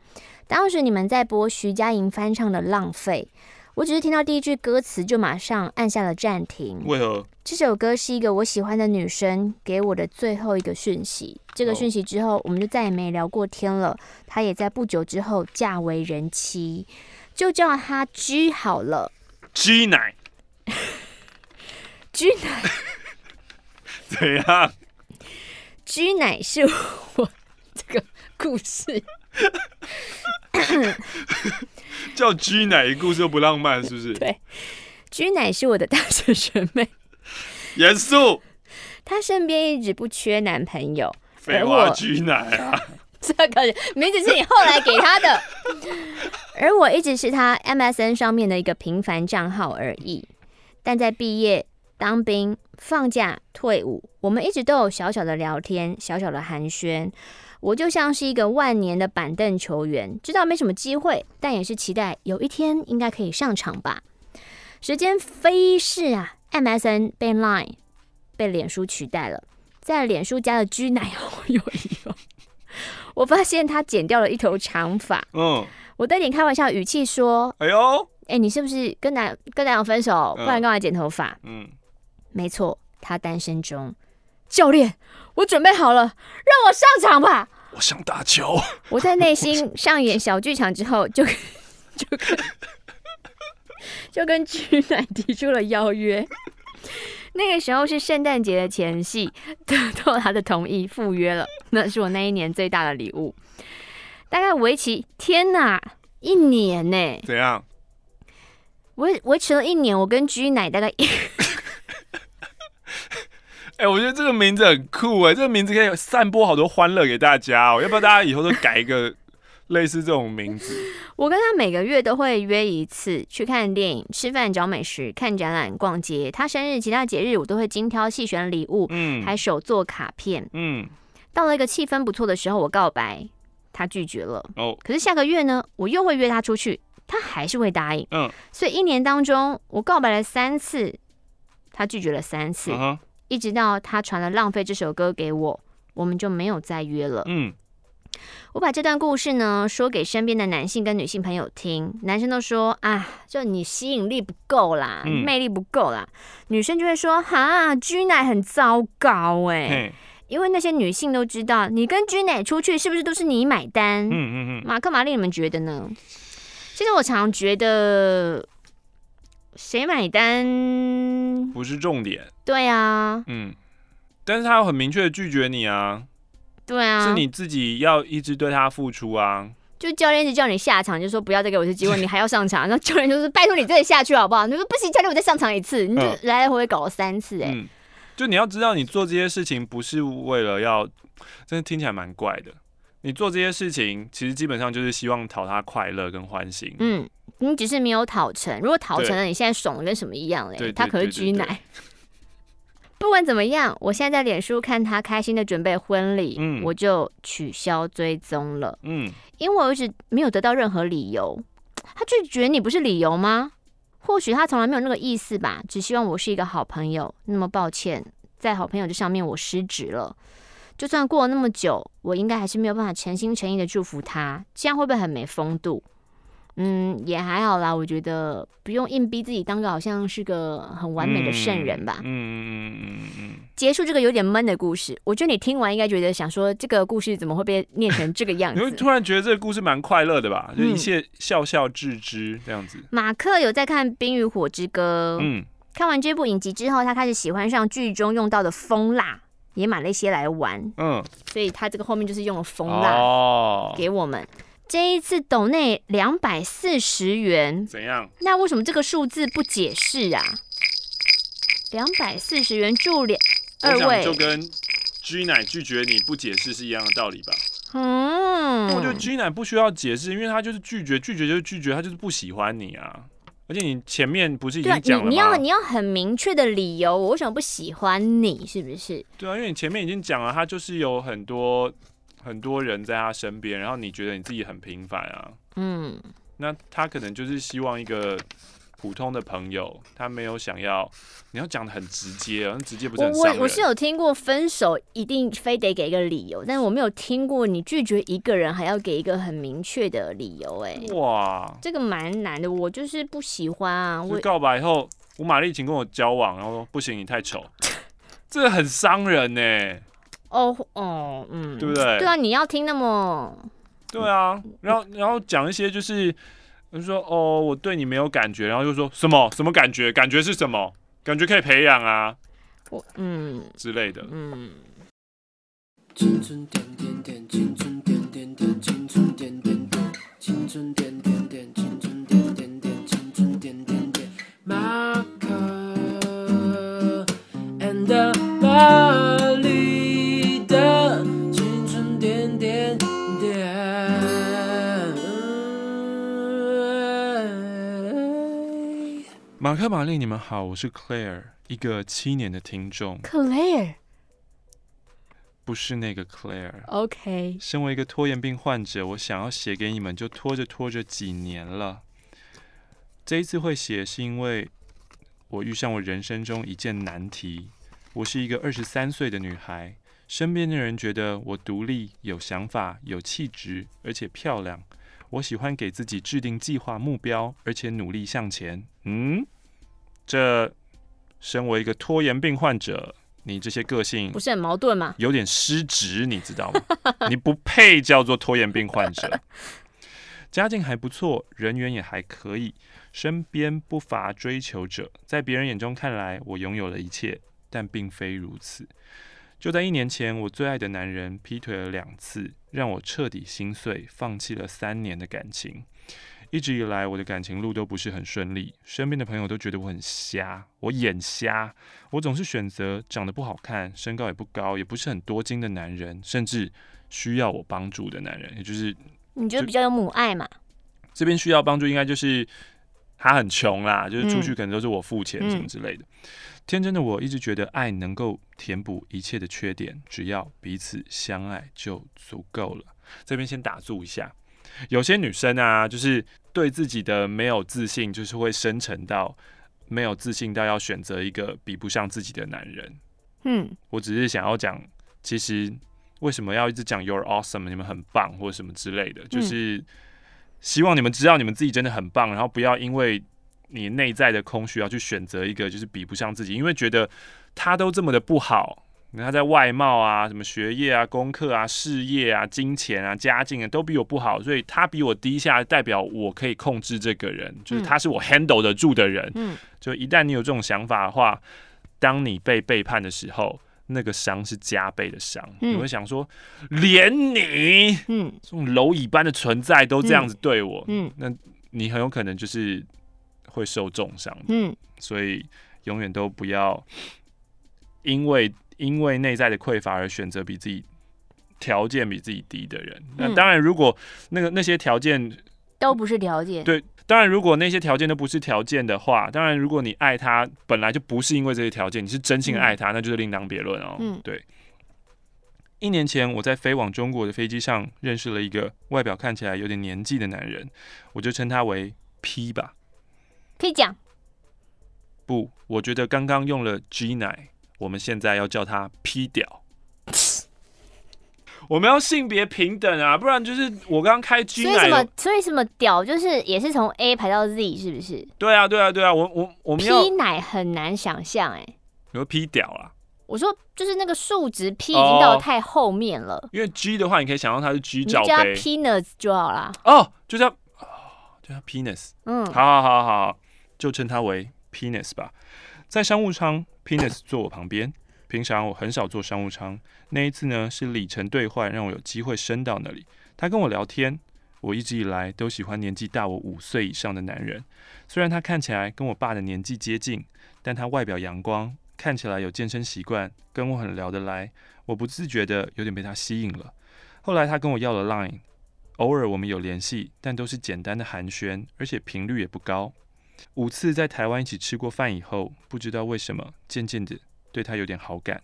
当时你们在播徐佳莹翻唱的《浪费》。我只是听到第一句歌词，就马上按下了暂停。为何？这首歌是一个我喜欢的女生给我的最后一个讯息。这个讯息之后，我们就再也没聊过天了。她也在不久之后嫁为人妻，就叫她 G 好了。G 奶，G 奶，(laughs) (laughs) 怎样？G 奶是我 (laughs) 这个故事。(laughs) 叫 G 奶一故事又不浪漫，是不是？对，G 奶是我的大学学妹。(laughs) 严肃，她身边一直不缺男朋友。废话，G 奶啊，(laughs) 这个名字是你后来给她的。而我一直是她 MSN 上面的一个平凡账号而已。但在毕业当兵、放假、退伍，我们一直都有小小的聊天，小小的寒暄。我就像是一个万年的板凳球员，知道没什么机会，但也是期待有一天应该可以上场吧。时间飞逝啊，MSN 被 Line 被脸书取代了，在脸书加了 G 奶好友以后，我发现他剪掉了一头长发。嗯，我带点开玩笑语气说：“哎呦，哎，你是不是跟男跟男友分手，不然干嘛剪头发？”嗯，没错，他单身中。教练，我准备好了，让我上场吧。我想打球。我在内心上演小剧场之后，就就跟就跟 G 奶提出了邀约。那个时候是圣诞节的前夕，得到他的同意，赴约了。那是我那一年最大的礼物。大概为期，天哪，一年呢？怎样？维维持了一年，我跟 G 奶大概。哎、欸，我觉得这个名字很酷哎，这个名字可以散播好多欢乐给大家哦。要不要大家以后都改一个 (laughs) 类似这种名字？(laughs) 我跟他每个月都会约一次，去看电影、吃饭、找美食、看展览、逛街。他生日、其他节日，我都会精挑细选礼物，嗯，还手做卡片，嗯。到了一个气氛不错的时候，我告白，他拒绝了。哦，可是下个月呢，我又会约他出去，他还是会答应。嗯，所以一年当中，我告白了三次，他拒绝了三次。嗯一直到他传了《浪费》这首歌给我，我们就没有再约了。嗯，我把这段故事呢说给身边的男性跟女性朋友听，男生都说啊，就你吸引力不够啦，嗯、魅力不够啦。女生就会说哈，G 奶很糟糕哎、欸，因为那些女性都知道，你跟 G 奶出去是不是都是你买单？嗯嗯嗯，马克、玛丽，你们觉得呢？其实我常觉得。谁买单？不是重点，对啊，嗯，但是他有很明确的拒绝你啊，对啊，是你自己要一直对他付出啊。就教练一直叫你下场，就说不要再给我一次机会，(laughs) 你还要上场，然后教练就说拜托你自己下去好不好？你说不行，教练我再上场一次，你就来来回回搞了三次、欸，哎、嗯，就你要知道，你做这些事情不是为了要，真的听起来蛮怪的。你做这些事情，其实基本上就是希望讨他快乐跟欢心。嗯，你只是没有讨成。如果讨成了，你现在爽的跟什么一样嘞？他可是 G 奶。不管怎么样，我现在在脸书看他开心的准备婚礼，嗯，我就取消追踪了。嗯，因为我一直没有得到任何理由。他拒绝你不是理由吗？或许他从来没有那个意思吧，只希望我是一个好朋友。那么抱歉，在好朋友这上面我失职了。就算过了那么久，我应该还是没有办法诚心诚意的祝福他，这样会不会很没风度？嗯，也还好啦，我觉得不用硬逼自己当个好像是个很完美的圣人吧。嗯嗯嗯嗯嗯。结束这个有点闷的故事，我觉得你听完应该觉得想说这个故事怎么会被念成这个样子？你会突然觉得这个故事蛮快乐的吧？就一切笑笑置之这样子。马克有在看《冰与火之歌》，嗯，看完这部影集之后，他开始喜欢上剧中用到的蜂蜡。也买了一些来玩，嗯，所以他这个后面就是用了蜂蜡给我们。哦、这一次斗内两百四十元，怎样？那为什么这个数字不解释啊？两百四十元助两，二位就跟 G 奶拒绝你不解释是一样的道理吧？嗯，我觉得 G 奶不需要解释，因为他就是拒绝，拒绝就是拒绝，他就是不喜欢你啊。而且你前面不是已经讲了吗？你你要你要很明确的理由，我为什么不喜欢你？是不是？对啊，因为你前面已经讲了，他就是有很多很多人在他身边，然后你觉得你自己很平凡啊。嗯，那他可能就是希望一个。普通的朋友，他没有想要，你要讲的很直接啊，直接不是很伤人。我我是有听过分手一定非得给一个理由，但是我没有听过你拒绝一个人还要给一个很明确的理由。哎，哇，这个蛮难的。我就是不喜欢啊。我告白以后，吴玛丽请跟我交往，然后说不行，你太丑，(laughs) 这个很伤人呢。哦哦，嗯，对不对？对啊，你要听那么，对啊，然后然后讲一些就是。就说哦，我对你没有感觉，然后就说什么什么感觉？感觉是什么？感觉可以培养啊，我嗯之类的嗯。青春点点点，青春点点点，青春点点点，青春点点点，青春点点点，青春点点点。马克 and 马克、玛丽，你们好，我是 Claire，一个七年的听众。Claire，不是那个 Claire。OK。身为一个拖延病患者，我想要写给你们，就拖着拖着几年了。这一次会写，是因为我遇上我人生中一件难题。我是一个二十三岁的女孩，身边的人觉得我独立、有想法、有气质，而且漂亮。我喜欢给自己制定计划、目标，而且努力向前。嗯。这，身为一个拖延病患者，你这些个性不是很矛盾吗？有点失职，你知道吗？(laughs) 你不配叫做拖延病患者。家境还不错，人缘也还可以，身边不乏追求者，在别人眼中看来，我拥有了一切，但并非如此。就在一年前，我最爱的男人劈腿了两次，让我彻底心碎，放弃了三年的感情。一直以来，我的感情路都不是很顺利，身边的朋友都觉得我很瞎，我眼瞎。我总是选择长得不好看、身高也不高、也不是很多金的男人，甚至需要我帮助的男人，也就是你觉得比较有母爱嘛？这边需要帮助，应该就是他很穷啦，就是出去可能都是我付钱什么之类的。嗯嗯、天真的我一直觉得爱能够填补一切的缺点，只要彼此相爱就足够了。这边先打住一下。有些女生啊，就是对自己的没有自信，就是会深沉到没有自信到要选择一个比不上自己的男人。嗯，我只是想要讲，其实为什么要一直讲 You're awesome，你们很棒或者什么之类的，就是希望你们知道你们自己真的很棒，然后不要因为你内在的空虚要去选择一个就是比不上自己，因为觉得他都这么的不好。他在外貌啊、什么学业啊、功课啊、事业啊、金钱啊、家境啊，都比我不好，所以他比我低下，代表我可以控制这个人，就是他是我 handle 得住的人。嗯，就一旦你有这种想法的话，当你被背叛的时候，那个伤是加倍的伤。嗯，你会想说，连你，嗯，这种蝼蚁般的存在都这样子对我，嗯，那你很有可能就是会受重伤。嗯，所以永远都不要因为。因为内在的匮乏而选择比自己条件比自己低的人，那当然，如果那个那些条件都不是条件，对，当然如果那些条件都不是条件的话，当然如果你爱他本来就不是因为这些条件，你是真心爱他，那就是另当别论哦。嗯，对。一年前我在飞往中国的飞机上认识了一个外表看起来有点年纪的男人，我就称他为 P 吧。P 讲？不，我觉得刚刚用了 G 奶。我们现在要叫他 P 屌，(laughs) 我们要性别平等啊，不然就是我刚刚开 G 奶，所以什么？所以什么屌就是也是从 A 排到 Z，是不是？对啊，对啊，对啊，我我我们要 P 奶很难想象哎、欸，你说 P 屌啊？我说就是那个数值 P 已经到太后面了，哦、因为 G 的话，你可以想象它是 G 罩杯，你叫 Penis 就好了哦，就叫哦，就叫 Penis，嗯，好好好好，就称它为 Penis 吧，在商务舱。Penis 坐我旁边，平常我很少坐商务舱。那一次呢，是里程兑换，让我有机会升到那里。他跟我聊天。我一直以来都喜欢年纪大我五岁以上的男人，虽然他看起来跟我爸的年纪接近，但他外表阳光，看起来有健身习惯，跟我很聊得来。我不自觉的有点被他吸引了。后来他跟我要了 Line，偶尔我们有联系，但都是简单的寒暄，而且频率也不高。五次在台湾一起吃过饭以后，不知道为什么，渐渐的对他有点好感。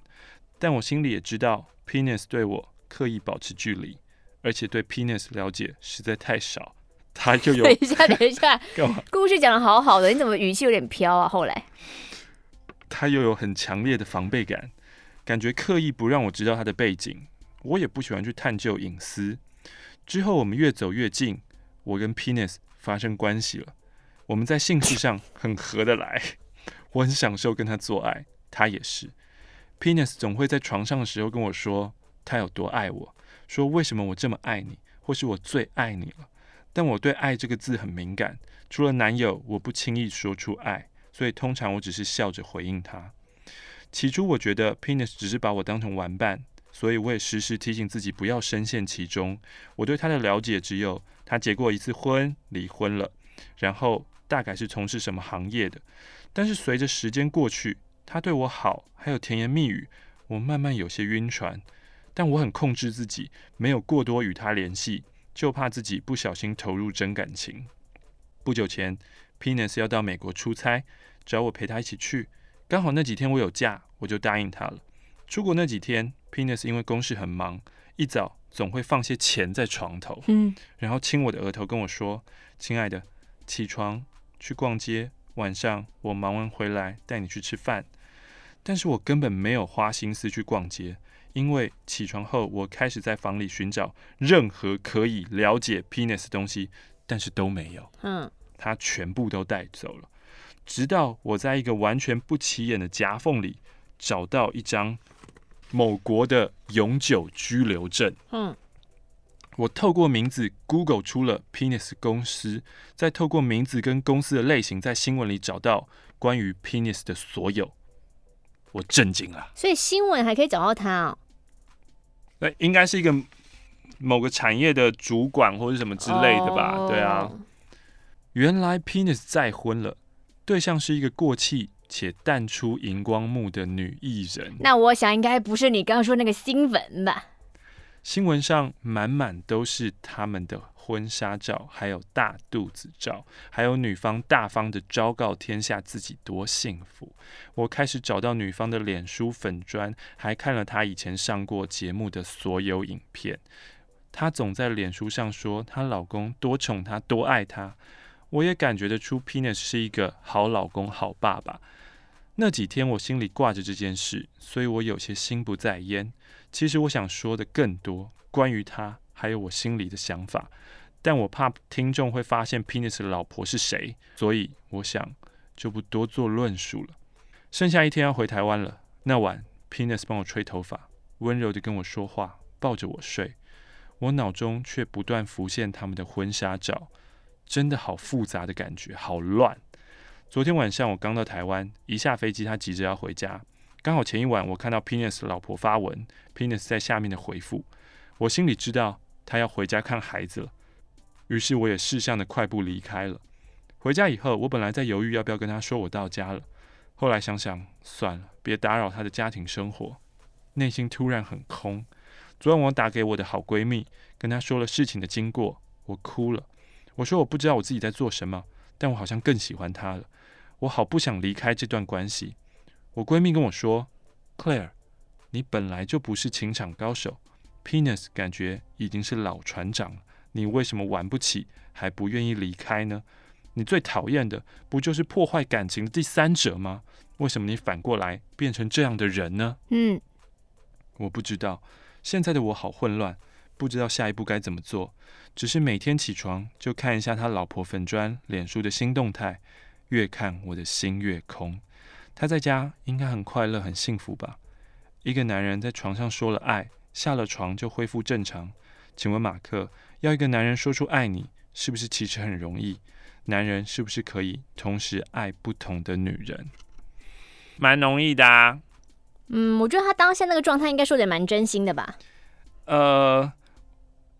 但我心里也知道，Penis 对我刻意保持距离，而且对 Penis 了解实在太少。他就有 (laughs) 等一下，等一下，(laughs) 干嘛？故事讲得好好的，你怎么语气有点飘啊？后来他又有很强烈的防备感，感觉刻意不让我知道他的背景。我也不喜欢去探究隐私。之后我们越走越近，我跟 Penis 发生关系了。我们在性事上很合得来，(laughs) 我很享受跟他做爱，他也是。Penis 总会在床上的时候跟我说他有多爱我，说为什么我这么爱你，或是我最爱你了。但我对“爱”这个字很敏感，除了男友，我不轻易说出爱，所以通常我只是笑着回应他。起初我觉得 Penis 只是把我当成玩伴，所以我也时时提醒自己不要深陷其中。我对他的了解只有他结过一次婚，离婚了，然后。大概是从事什么行业的，但是随着时间过去，他对我好，还有甜言蜜语，我慢慢有些晕船。但我很控制自己，没有过多与他联系，就怕自己不小心投入真感情。不久前，Penis 要到美国出差，找我陪他一起去。刚好那几天我有假，我就答应他了。出国那几天，Penis 因为公事很忙，一早总会放些钱在床头，嗯，然后亲我的额头跟我说：“亲爱的，起床去逛街，晚上我忙完回来带你去吃饭。”但是我根本没有花心思去逛街。因为起床后，我开始在房里寻找任何可以了解 penis 的东西，但是都没有。嗯，他全部都带走了。直到我在一个完全不起眼的夹缝里找到一张某国的永久居留证。嗯，我透过名字 Google 出了 penis 公司，再透过名字跟公司的类型，在新闻里找到关于 penis 的所有。我震惊了。所以新闻还可以找到他哦。那应该是一个某个产业的主管或者什么之类的吧？Oh. 对啊，原来 Penis 再婚了，对象是一个过气且淡出荧光幕的女艺人。那我想应该不是你刚刚说那个新闻吧？新闻上满满都是他们的婚纱照，还有大肚子照，还有女方大方的昭告天下自己多幸福。我开始找到女方的脸书粉砖，还看了她以前上过节目的所有影片。她总在脸书上说她老公多宠她，多爱她。我也感觉得出，Penis 是一个好老公、好爸爸。那几天我心里挂着这件事，所以我有些心不在焉。其实我想说的更多，关于他，还有我心里的想法，但我怕听众会发现 Penis 的老婆是谁，所以我想就不多做论述了。剩下一天要回台湾了，那晚 Penis 帮我吹头发，温柔地跟我说话，抱着我睡，我脑中却不断浮现他们的婚纱照，真的好复杂的感觉，好乱。昨天晚上我刚到台湾，一下飞机他急着要回家。刚好前一晚，我看到 Penis 老婆发文，Penis 在下面的回复，我心里知道他要回家看孩子了，于是我也识相的快步离开了。回家以后，我本来在犹豫要不要跟他说我到家了，后来想想算了，别打扰他的家庭生活，内心突然很空。昨晚我打给我的好闺蜜，跟她说了事情的经过，我哭了。我说我不知道我自己在做什么，但我好像更喜欢他了，我好不想离开这段关系。我闺蜜跟我说：“Claire，你本来就不是情场高手，Penis 感觉已经是老船长了，你为什么玩不起，还不愿意离开呢？你最讨厌的不就是破坏感情的第三者吗？为什么你反过来变成这样的人呢？”嗯，我不知道，现在的我好混乱，不知道下一步该怎么做，只是每天起床就看一下他老婆粉砖、脸书的新动态，越看我的心越空。他在家应该很快乐、很幸福吧？一个男人在床上说了爱，下了床就恢复正常。请问马克，要一个男人说出爱你，是不是其实很容易？男人是不是可以同时爱不同的女人？蛮容易的啊。嗯，我觉得他当下那个状态应该说的也蛮真心的吧？呃。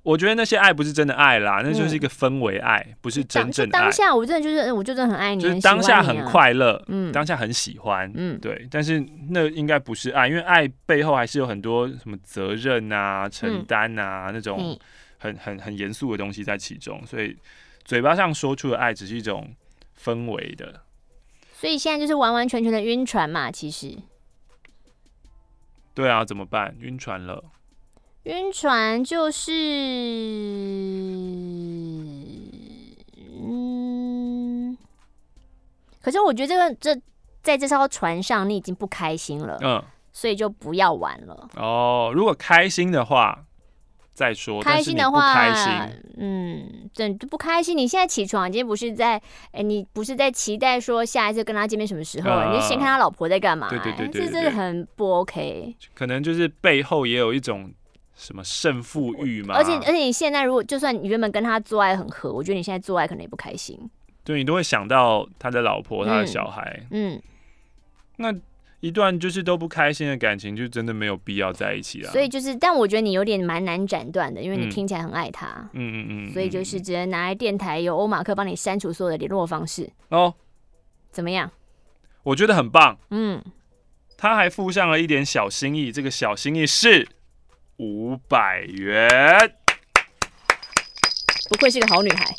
我觉得那些爱不是真的爱啦，那就是一个氛围爱，嗯、不是真正的爱。当下我真的就是，我就真的很爱你，就是当下很快乐，嗯，当下很喜欢，嗯，对。但是那应该不是爱，因为爱背后还是有很多什么责任啊、承担啊、嗯、那种很很很严肃的东西在其中。所以嘴巴上说出的爱只是一种氛围的。所以现在就是完完全全的晕船嘛，其实。对啊，怎么办？晕船了。晕船就是，嗯，可是我觉得这个这在这艘船上你已经不开心了，嗯，所以就不要玩了。哦，如果开心的话再说，开心的话，开心，嗯，这不开心。你现在起床，今天不是在，哎，你不是在期待说下一次跟他见面什么时候？嗯，你就先看他老婆在干嘛？对对对对，这真的很不 OK。可能就是背后也有一种。什么胜负欲吗？而且而且你现在如果就算你原本跟他做爱很合，我觉得你现在做爱可能也不开心。对，你都会想到他的老婆、他的小孩。嗯，嗯，那一段就是都不开心的感情，就真的没有必要在一起了。所以就是，但我觉得你有点蛮难斩断的，因为你听起来很爱他。嗯嗯嗯，嗯。所以就是只能拿来电台，由欧马克帮你删除所有的联络方式。哦，怎么样？我觉得很棒。嗯，他还附上了一点小心意，这个小心意是。五百元，不愧是个好女孩。(laughs)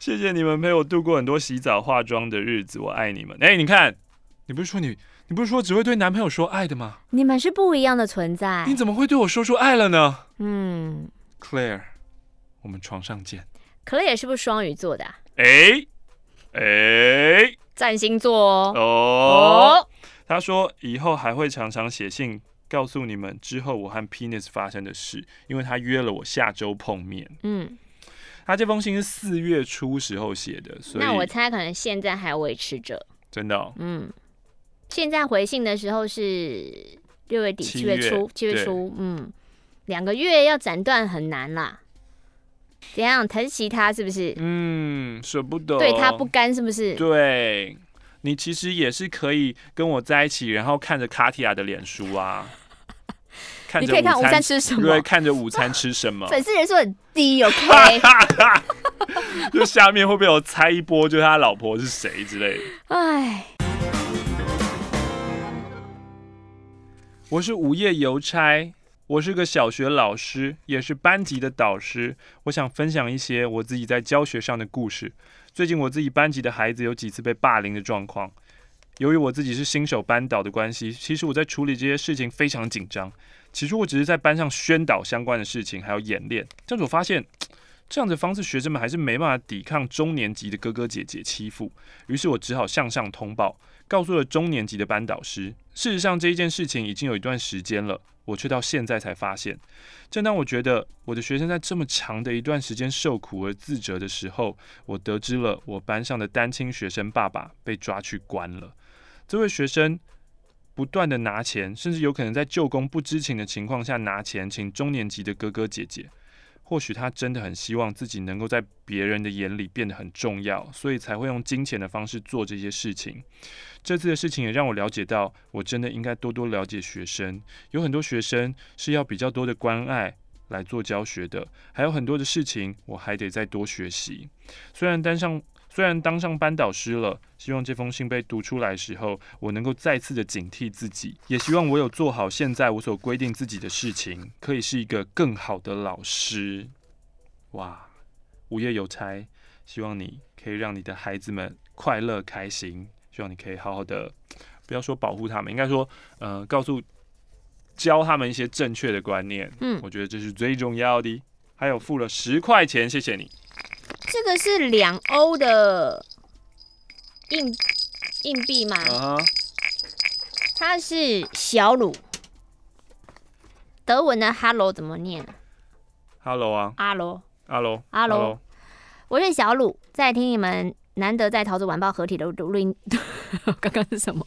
谢谢你们陪我度过很多洗澡化妆的日子，我爱你们。哎，你看，你不是说你，你不是说只会对男朋友说爱的吗？你们是不一样的存在。你怎么会对我说出爱了呢？嗯，Claire，我们床上见。Claire 是不是双鱼座的？哎哎，占星座哦。哦，他说以后还会常常写信。告诉你们之后我和 Penis 发生的事，因为他约了我下周碰面。嗯，他这封信是四月初时候写的，所以那我猜可能现在还维持着。真的哦？嗯，现在回信的时候是六月底七月初，七月初，嗯，两个月要斩断很难啦。怎样疼惜他是不是？嗯，舍不得，对他不甘是不是？对，你其实也是可以跟我在一起，然后看着卡提亚的脸书啊。(laughs) 你可以看午餐吃什么？对，看着午餐吃什么？(laughs) 粉丝人数很低，(laughs) OK？就下面会不会有猜一波，就是他老婆是谁之类的？哎，我是午夜邮差，我是个小学老师，也是班级的导师。我想分享一些我自己在教学上的故事。最近我自己班级的孩子有几次被霸凌的状况。由于我自己是新手班导的关系，其实我在处理这些事情非常紧张。起初我只是在班上宣导相关的事情，还有演练。但是我发现 (tsk) 这样的方式，学生们还是没办法抵抗中年级的哥哥姐姐欺负。于是我只好向上通报，告诉了中年级的班导师。事实上，这一件事情已经有一段时间了，我却到现在才发现。正当我觉得我的学生在这么长的一段时间受苦而自责的时候，我得知了我班上的单亲学生爸爸被抓去关了。这位学生不断的拿钱，甚至有可能在舅公不知情的情况下拿钱，请中年级的哥哥姐姐。或许他真的很希望自己能够在别人的眼里变得很重要，所以才会用金钱的方式做这些事情。这次的事情也让我了解到，我真的应该多多了解学生。有很多学生是要比较多的关爱来做教学的，还有很多的事情我还得再多学习。虽然单上。虽然当上班导师了，希望这封信被读出来的时候，我能够再次的警惕自己，也希望我有做好现在我所规定自己的事情，可以是一个更好的老师。哇，午夜邮差，希望你可以让你的孩子们快乐开心，希望你可以好好的，不要说保护他们，应该说，呃，告诉教他们一些正确的观念。嗯，我觉得这是最重要的。还有付了十块钱，谢谢你。这个是两欧的硬硬币吗？Uh. 它是小鲁，德文的 “hello” 怎么念？“hello” 啊，阿罗，阿罗，阿罗，我是小鲁，在听你们。难得在《桃子晚报》合体的录音，(laughs) 刚刚是什么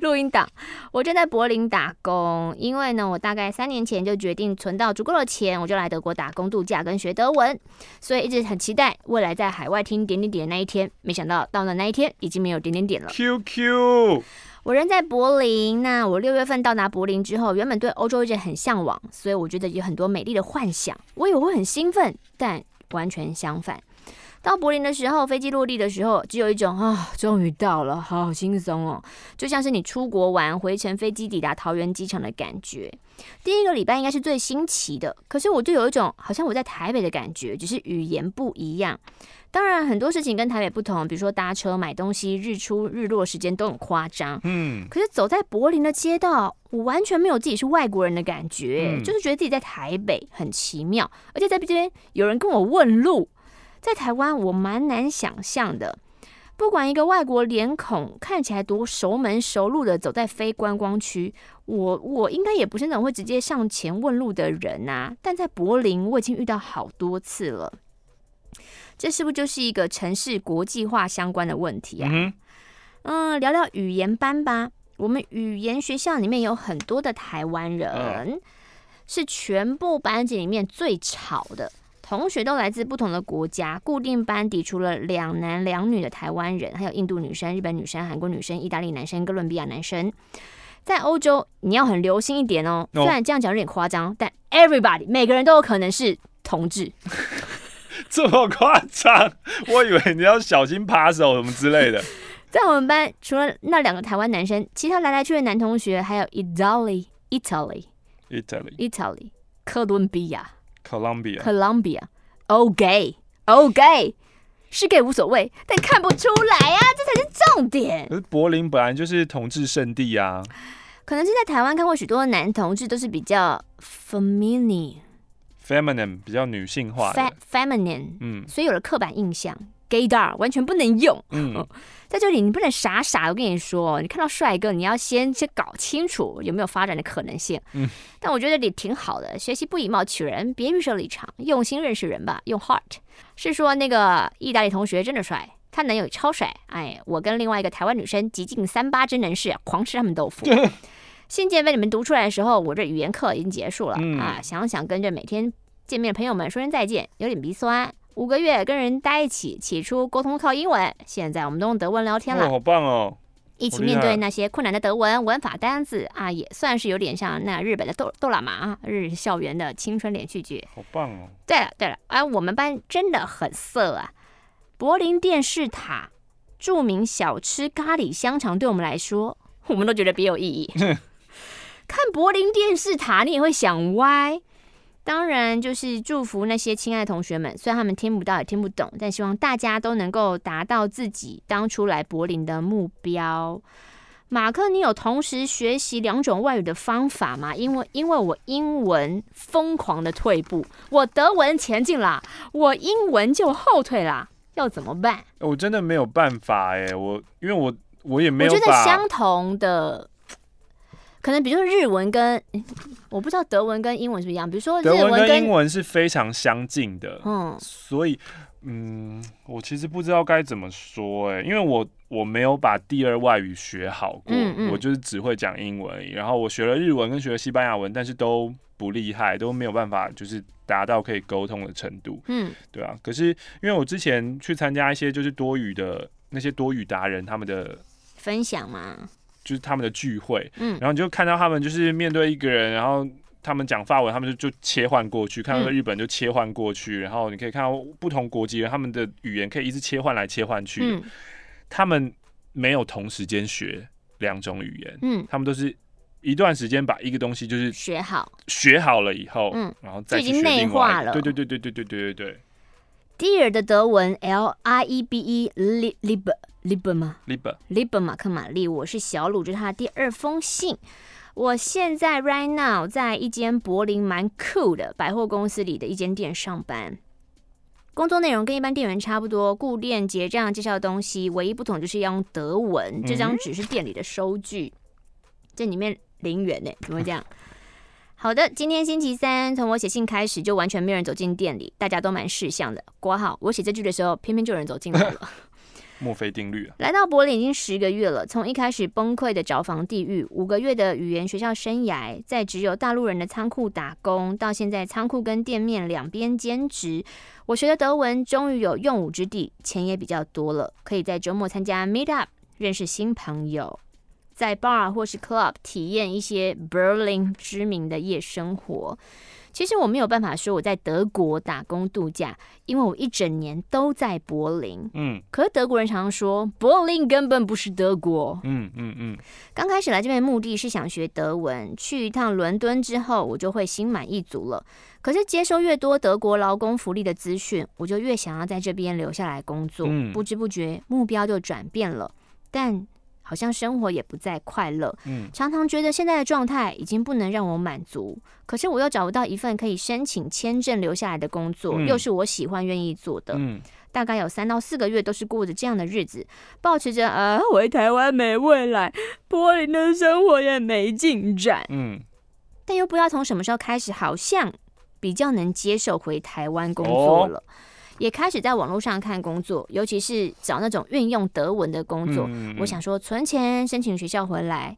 录音档？我正在柏林打工，因为呢，我大概三年前就决定存到足够的钱，我就来德国打工度假跟学德文，所以一直很期待未来在海外听点点点的那一天。没想到到了那一天，已经没有点点点了。QQ，我人在柏林，那我六月份到达柏林之后，原本对欧洲一直很向往，所以我觉得有很多美丽的幻想，我以为会很兴奋，但完全相反。到柏林的时候，飞机落地的时候，只有一种啊，终于到了，好轻松哦，就像是你出国玩，回程飞机抵达桃园机场的感觉。第一个礼拜应该是最新奇的，可是我就有一种好像我在台北的感觉，只是语言不一样。当然很多事情跟台北不同，比如说搭车、买东西、日出日落时间都很夸张。嗯，可是走在柏林的街道，我完全没有自己是外国人的感觉，嗯，就是觉得自己在台北很奇妙，而且在这边有人跟我问路。在台湾，我蛮难想象的。不管一个外国脸孔看起来多熟门熟路的走在非观光区，我我应该也不是那种会直接上前问路的人呐。但在柏林，我已经遇到好多次了。这是不是就是一个城市国际化相关的问题啊？嗯，嗯，聊聊语言班吧。我们语言学校里面有很多的台湾人，是全部班级里面最吵的。同学都来自不同的国家，固定班底除了两男两女的台湾人，还有印度女生、日本女生、韩国女生、意大利男生、哥伦比亚男生。在欧洲，你要很留心一点哦。虽然这样讲有点夸张，但 everybody 每个人都有可能是同志。(laughs) 这么夸张？我以为你要小心扒手什么之类的。在我们班，除了那两个台湾男生，其他来来去去的男同学还有意大利、Italy、Italy、Italy、哥伦比亚。Columbia，Columbia，Columbia，OK，OK，是 gay 无所谓，但看不出来啊，这才是重点。可是柏林本来就是同志圣地啊，可能是在台湾看过许多男同志都是比较 feminine feminine 比较女性化的。Feminine，嗯，所以有了刻板印象。Gaydar 完全不能用。嗯，在这里你不能傻傻的。我跟你说，你看到帅哥，你要先先搞清楚有没有发展的可能性。嗯，但我觉得这里挺好的。学习不以貌取人，别预设立场，用心认识人吧。用 heart 是说那个意大利同学真的帅，他男友超帅。哎，我跟另外一个台湾女生极尽三八真能事，狂吃他们豆腐。信件被你们读出来的时候，我这语言课已经结束了、嗯、啊！想想跟着每天见面的朋友们说声再见，有点鼻酸。五个月跟人待一起，起初沟通靠英文，现在我们都用德文聊天了，哦、好棒哦！一起面对那些困难的德文文法单字啊，也算是有点像那日本的豆豆喇嘛啊，日校园的青春连续剧，好棒哦！对了对了，啊，我们班真的很色啊！柏林电视塔著名小吃咖喱香肠，对我们来说，我们都觉得别有意义。(laughs) 看柏林电视塔，你也会想歪。当然，就是祝福那些亲爱的同学们，虽然他们听不到也听不懂，但希望大家都能够达到自己当初来柏林的目标。马克，你有同时学习两种外语的方法吗？因为因为我英文疯狂的退步，我德文前进啦，我英文就后退啦，要怎么办？我真的没有办法哎，我因为我我也没有。我觉得相同的。可能比如说日文跟，我不知道德文跟英文是不是一样。比如说日文跟，英文是非常相近的，嗯，所以嗯，我其实不知道该怎么说哎、欸，因为我我没有把第二外语学好过，嗯嗯，我就是只会讲英文而已。然后我学了日文跟学了西班牙文，但是都不厉害，都没有办法就是达到可以沟通的程度，嗯，对啊。可是因为我之前去参加一些就是多语的那些多语达人他们的分享嘛。就是他们的聚会，嗯，然后你就看到他们就是面对一个人，然后他们讲法文，他们就就切换过去；看到日本就切换过去，然后你可以看到不同国籍人他们的语言可以一直切换来切换去。嗯，他们没有同时间学两种语言，嗯，他们都是一段时间把一个东西就是学好，学好了以后，嗯，然后再去学内化了。对对对对对对对对对。Dear 的德文 L I E B 吗？Liebe Liebe 马克玛丽，我是小鲁，这是他的第二封信。我现在 right now 在一间柏林蛮酷的百货公司里的一间店上班，工作内容跟一般店员差不多，顾店结账介绍东西，唯一不同就是要用德文。这张纸是店里的收据，这里面零元呢，怎么会这样？好的，今天星期三，从我写信开始就完全没有人走进店里，大家都蛮识相的。括号，我写这句的时候，偏偏就有人走进来了。(laughs) 墨菲定律！来到柏林已经十个月了，从一开始崩溃的找房地狱，五个月的语言学校生涯，在只有大陆人的仓库打工，到现在仓库跟店面两边兼职，我学的德文终于有用武之地，钱也比较多了，可以在周末参加 meet up，认识新朋友，在 bar 或是 club 体验一些 Berlin 知名的夜生活。其实我没有办法说我在德国打工度假，因为我一整年都在柏林。嗯，可是德国人常常说柏林根本不是德国。嗯嗯嗯。刚开始来这边的目的是想学德文，去一趟伦敦之后，我就会心满意足了。可是接收越多德国劳工福利的资讯，我就越想要在这边留下来工作。嗯，不知不觉目标就转变了，但。好像生活也不再快乐，嗯，常常觉得现在的状态已经不能让我满足，可是我又找不到一份可以申请签证留下来的工作，嗯，又是我喜欢愿意做的，嗯，大概有三到四个月都是过着这样的日子，保持着啊，回台湾没未来，柏林的生活也没进展，嗯，但又不知道从什么时候开始，好像比较能接受回台湾工作了。哦也开始在网络上看工作，尤其是找那种运用德文的工作。嗯嗯、我想说存钱申请学校回来，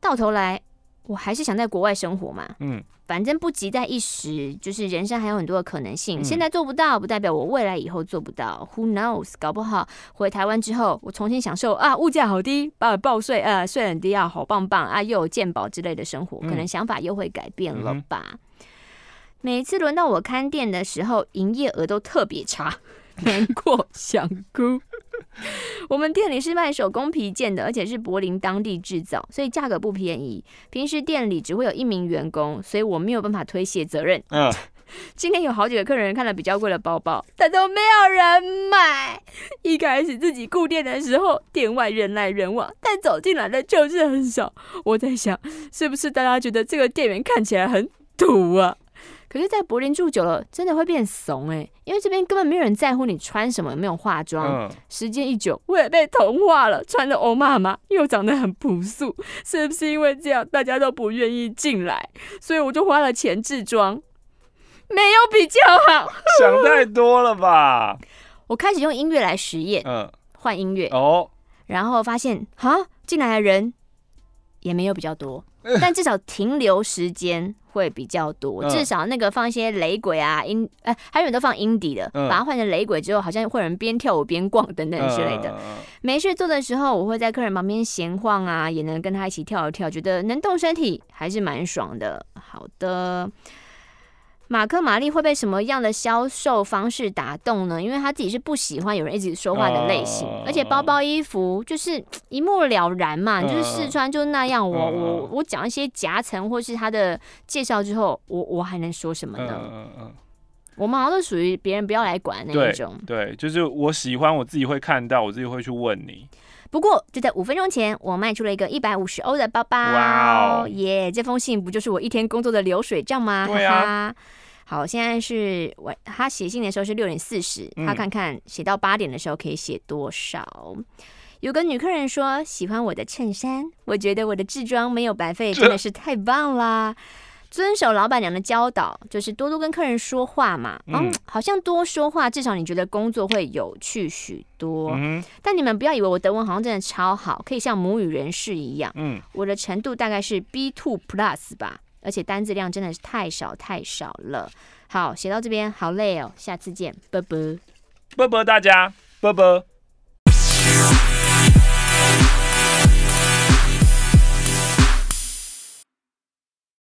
到头来我还是想在国外生活嘛。嗯，反正不急在一时，就是人生还有很多的可能性。嗯、现在做不到，不代表我未来以后做不到。Who knows？搞不好回台湾之后，我重新享受啊，物价好低，把我报税啊，税很低啊，好棒棒啊，又有健保之类的生活，可能想法又会改变了吧。每次轮到我看店的时候，营业额都特别差，(laughs) 难过想哭。(laughs) 我们店里是卖手工皮件的，而且是柏林当地制造，所以价格不便宜。平时店里只会有一名员工，所以我没有办法推卸责任。嗯，(laughs) 今天有好几个客人看了比较贵的包包，但都没有人买。一开始自己顾店的时候，店外人来人往，但走进来的就是很少。我在想，是不是大家觉得这个店员看起来很土啊？可是，在柏林住久了，真的会变怂哎、欸，因为这边根本没有人在乎你穿什么，有没有化妆。嗯、时间一久，我也被同化了，穿的欧妈妈又长得很朴素，(laughs) 是不是因为这样，大家都不愿意进来？所以我就花了钱置装，没有比较好。(laughs) 想太多了吧？我开始用音乐来实验，嗯，换音乐哦，然后发现哈，进来的人也没有比较多，(laughs) 但至少停留时间。会比较多，至少那个放一些雷鬼啊，音，哎，还有人都放 indie 的，把它换成雷鬼之后，好像会有人边跳舞边逛等等之类的。没事做的时候，我会在客人旁边闲晃啊，也能跟他一起跳一跳，觉得能动身体还是蛮爽的。好的。马克玛丽会被什么样的销售方式打动呢？因为他自己是不喜欢有人一直说话的类型，而且包包衣服就是一目了然嘛，你就是试穿就那样。我我我讲一些夹层或是他的介绍之后，我我还能说什么呢？我们好像都属于别人不要来管那一种。对，就是我喜欢，我自己会看到，我自己会去问你。不过就在五分钟前，我卖出了一个一百五十欧的包包。哇哦，耶！这封信不就是我一天工作的流水账吗？对啊。好，现在是我，他写信的时候是六点四十，他看看写到八点的时候可以写多少。嗯、有个女客人说喜欢我的衬衫，我觉得我的制装没有白费，真的是太棒啦！这遵守老板娘的教导，就是多多跟客人说话嘛。嗯，好像多说话，至少你觉得工作会有趣许多。嗯，但你们不要以为我德文好像真的超好，可以像母语人士一样。嗯，我的程度大概是 B two plus 吧。而且单字量真的是太少太少了。好，写到这边好累哦，下次见，啵啵，啵啵，大家，啵啵。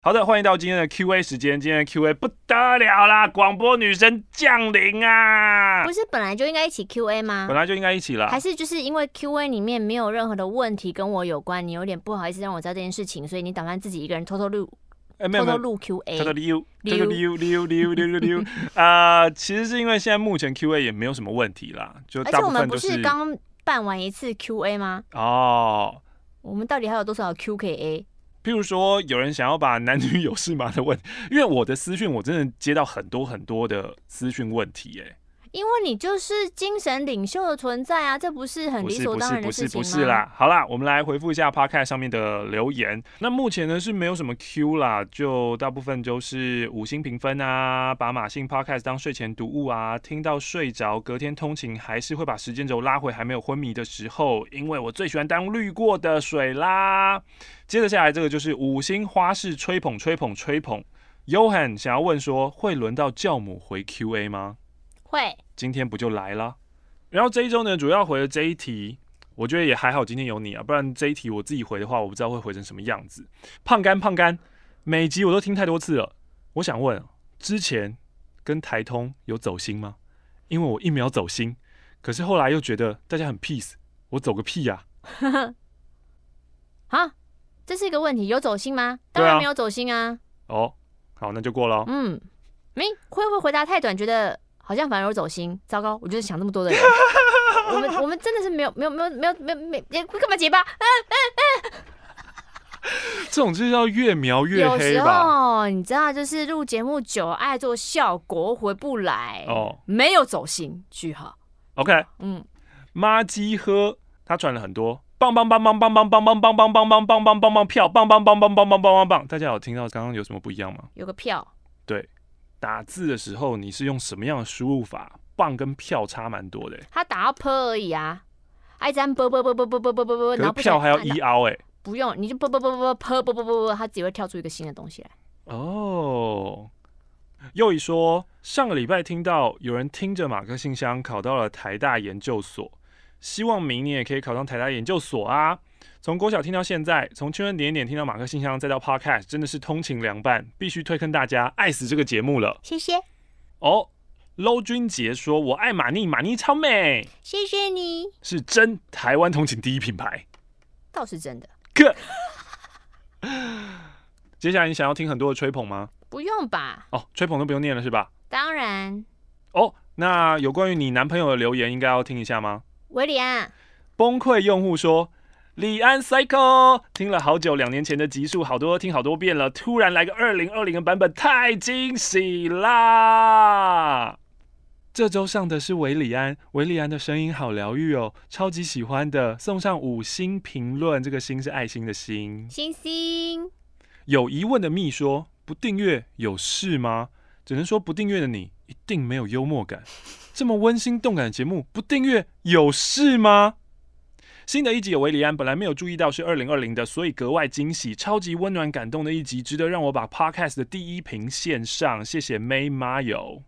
好的，欢迎到今天的 Q&A 时间。今天的 Q&A 不得了啦，广播女神降临啊！不是本来就应该一起 Q&A 吗？本来就应该一起啦。还是就是因为 Q&A 里面没有任何的问题跟我有关，你有点不好意思让我知道这件事情，所以你打算自己一个人偷偷录没有？偷偷录 Q A，偷偷溜，偷偷溜溜溜溜溜溜 (laughs) 啊！其实是因为现在目前 Q A 也没有什么问题啦，就大部分都是。而且我们不是刚办完一次 Q A 吗？哦，我们到底还有多少 Q K A？譬如说，有人想要把男女有事吗的问，因为我的私讯我真的接到很多很多的私讯问题，哎。因为你就是精神领袖的存在啊，这不是很理所当然的事情吗？不是不是不是啦，好啦，我们来回复一下 Podcast 上面的留言。那目前呢是没有什么 Q 啦，就大部分就是五星评分啊，把马信 Podcast 当睡前读物啊，听到睡着，隔天通勤还是会把时间轴拉回还没有昏迷的时候，因为我最喜欢当滤过的水啦。接着下来这个就是五星花式吹捧吹捧吹捧，Johan 想要问说，会轮到教母回 QA 吗？会，今天不就来了？然后这一周呢，主要回了这一题，我觉得也还好，今天有你啊，不然这一题我自己回的话，我不知道会回成什么样子。胖干胖干，每集我都听太多次了。我想问，之前跟台通有走心吗？因为我一秒走心，可是后来又觉得大家很 peace，我走个屁呀！(laughs) 啊，这是一个问题，有走心吗？当然没有走心啊。哦，好，那就过了。嗯，没会不会回答太短？觉得。好像反而有走心，糟糕！(laughs) 我就是想那么多的人，(laughs) 我们我们真的是没有没有没有没有没有没干嘛结巴？嗯嗯嗯，这种就是要越描越黑吧？有时候你知道，就是录节目久，爱做效果回不来哦。没有走心，句号。OK，嗯，妈鸡喝，他转了很多棒棒棒棒棒棒棒棒棒棒棒棒棒棒棒棒票棒棒棒棒棒棒棒棒棒，大家有听到刚刚有什么不一样吗？有个票，对。打字的时候，你是用什么样的输入法？棒跟票差蛮多的。他打到 p 而已啊，爱咱啵啵啵啵啵啵啵啵啵，然后票还要一凹哎。不用，你就啵啵啵啵啵啵啵啵啵，他只会跳出一个新的东西来。哦，又一说，上个礼拜听到有人听着马克信箱考到了台大研究所，希望明年也可以考上台大研究所啊。从国小听到现在，从青春点点听到马克信箱，再到 Podcast，真的是通勤良伴，必须推坑大家，爱死这个节目了。谢谢。哦，Low 君杰说：“我爱马尼，马尼超美。”谢谢你，是真台湾通勤第一品牌，倒是真的。哥，(laughs) 接下来你想要听很多的吹捧吗？不用吧。哦，吹捧都不用念了是吧？当然。哦。那有关于你男朋友的留言，应该要听一下吗？韦礼安，崩溃用户说。李安 Cycle 听了好久，两年前的集数好多，听好多遍了。突然来个二零二零的版本，太惊喜啦！这周上的是韦礼安，韦礼安的声音好疗愈哦，超级喜欢的，送上五星评论。这个星是爱心的星，星星。有疑问的蜜说：不订阅有事吗？只能说不订阅的你一定没有幽默感。这么温馨动感的节目，不订阅有事吗？新的一集有韦礼安，本来没有注意到是二零二零的，所以格外惊喜，超级温暖感动的一集，值得让我把 Podcast 的第一屏献上。谢谢 May Mayo，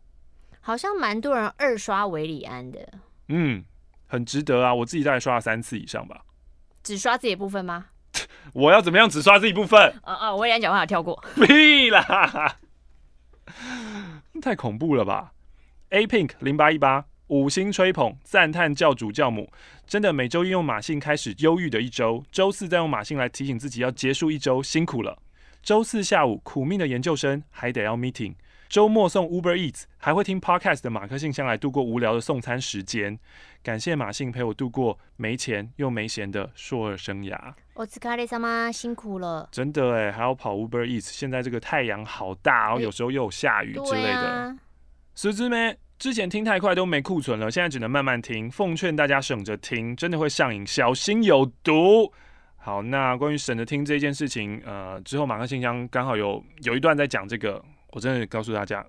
好像蛮多人二刷维里安的，嗯，很值得啊，我自己大概刷了三次以上吧。只刷自己的部分吗？(laughs) 我要怎么样只刷自己部分？啊啊，维里安讲话跳过，(laughs) 屁啦，太恐怖了吧？A Pink 零八一八。五星吹捧，赞叹教主教母，真的每周一用马信开始忧郁的一周，周四再用马信来提醒自己要结束一周，辛苦了。周四下午苦命的研究生还得要 meeting，周末送 Uber Eats，还会听 podcast 的马克信箱来度过无聊的送餐时间。感谢马信陪我度过没钱又没闲的硕二生涯。お疲れ様，辛苦了。真的哎，还要跑 Uber Eats，现在这个太阳好大，然后有时候又有下雨之类的。狮子咩？之前听太快都没库存了，现在只能慢慢听。奉劝大家省着听，真的会上瘾，小心有毒。好，那关于省着听这件事情，呃，之后马克信箱刚好有有一段在讲这个，我真的告诉大家，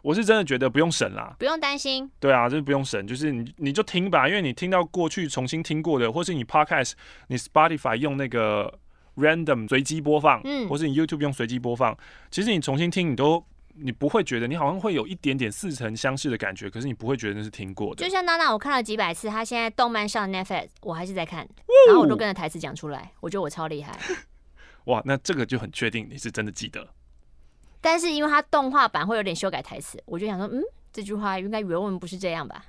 我是真的觉得不用省啦，不用担心。对啊，就是不用省，就是你你就听吧，因为你听到过去重新听过的，或是你 Podcast，你 Spotify 用那个 Random 随机播放，嗯，或是你 YouTube 用随机播放，其实你重新听，你都。你不会觉得你好像会有一点点似曾相识的感觉，可是你不会觉得那是听过的。就像娜娜，我看了几百次，她现在动漫上 Netflix，我还是在看，然后我都跟着台词讲出来，我觉得我超厉害。(laughs) 哇，那这个就很确定你是真的记得。但是因为它动画版会有点修改台词，我就想说，嗯，这句话应该原文不是这样吧？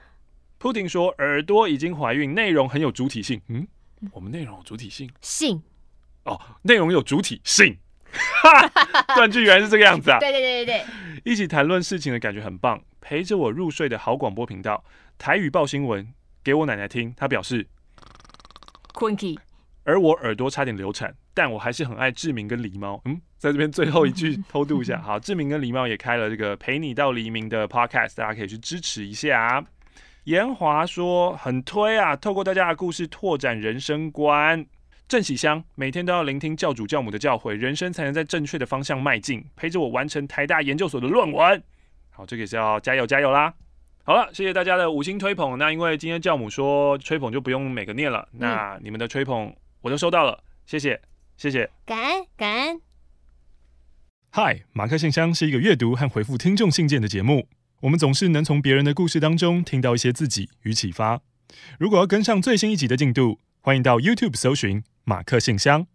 铺婷说耳朵已经怀孕，内容很有主体性。嗯，我们内容有主体性？性？哦，内容有主体性。(laughs) 断句原来是这个样子啊！对对对对对，一起谈论事情的感觉很棒，陪着我入睡的好广播频道。台语报新闻给我奶奶听，她表示困起，而我耳朵差点流产，但我还是很爱志明跟狸猫。嗯，在这边最后一句偷渡一下，(laughs) 好，志明跟狸猫也开了这个陪你到黎明的 podcast，大家可以去支持一下。严华说很推啊，透过大家的故事拓展人生观。正喜香每天都要聆听教主教母的教诲，人生才能在正确的方向迈进。陪着我完成台大研究所的论文。好，这个也是要加油加油啦！好了，谢谢大家的五星吹捧。那因为今天教母说吹捧就不用每个念了，那你们的吹捧我都收到了，谢谢谢谢，感恩感恩。嗨，马克信箱是一个阅读和回复听众信件的节目，我们总是能从别人的故事当中听到一些自己与启发。如果要跟上最新一集的进度，欢迎到 YouTube 搜寻。马克信箱。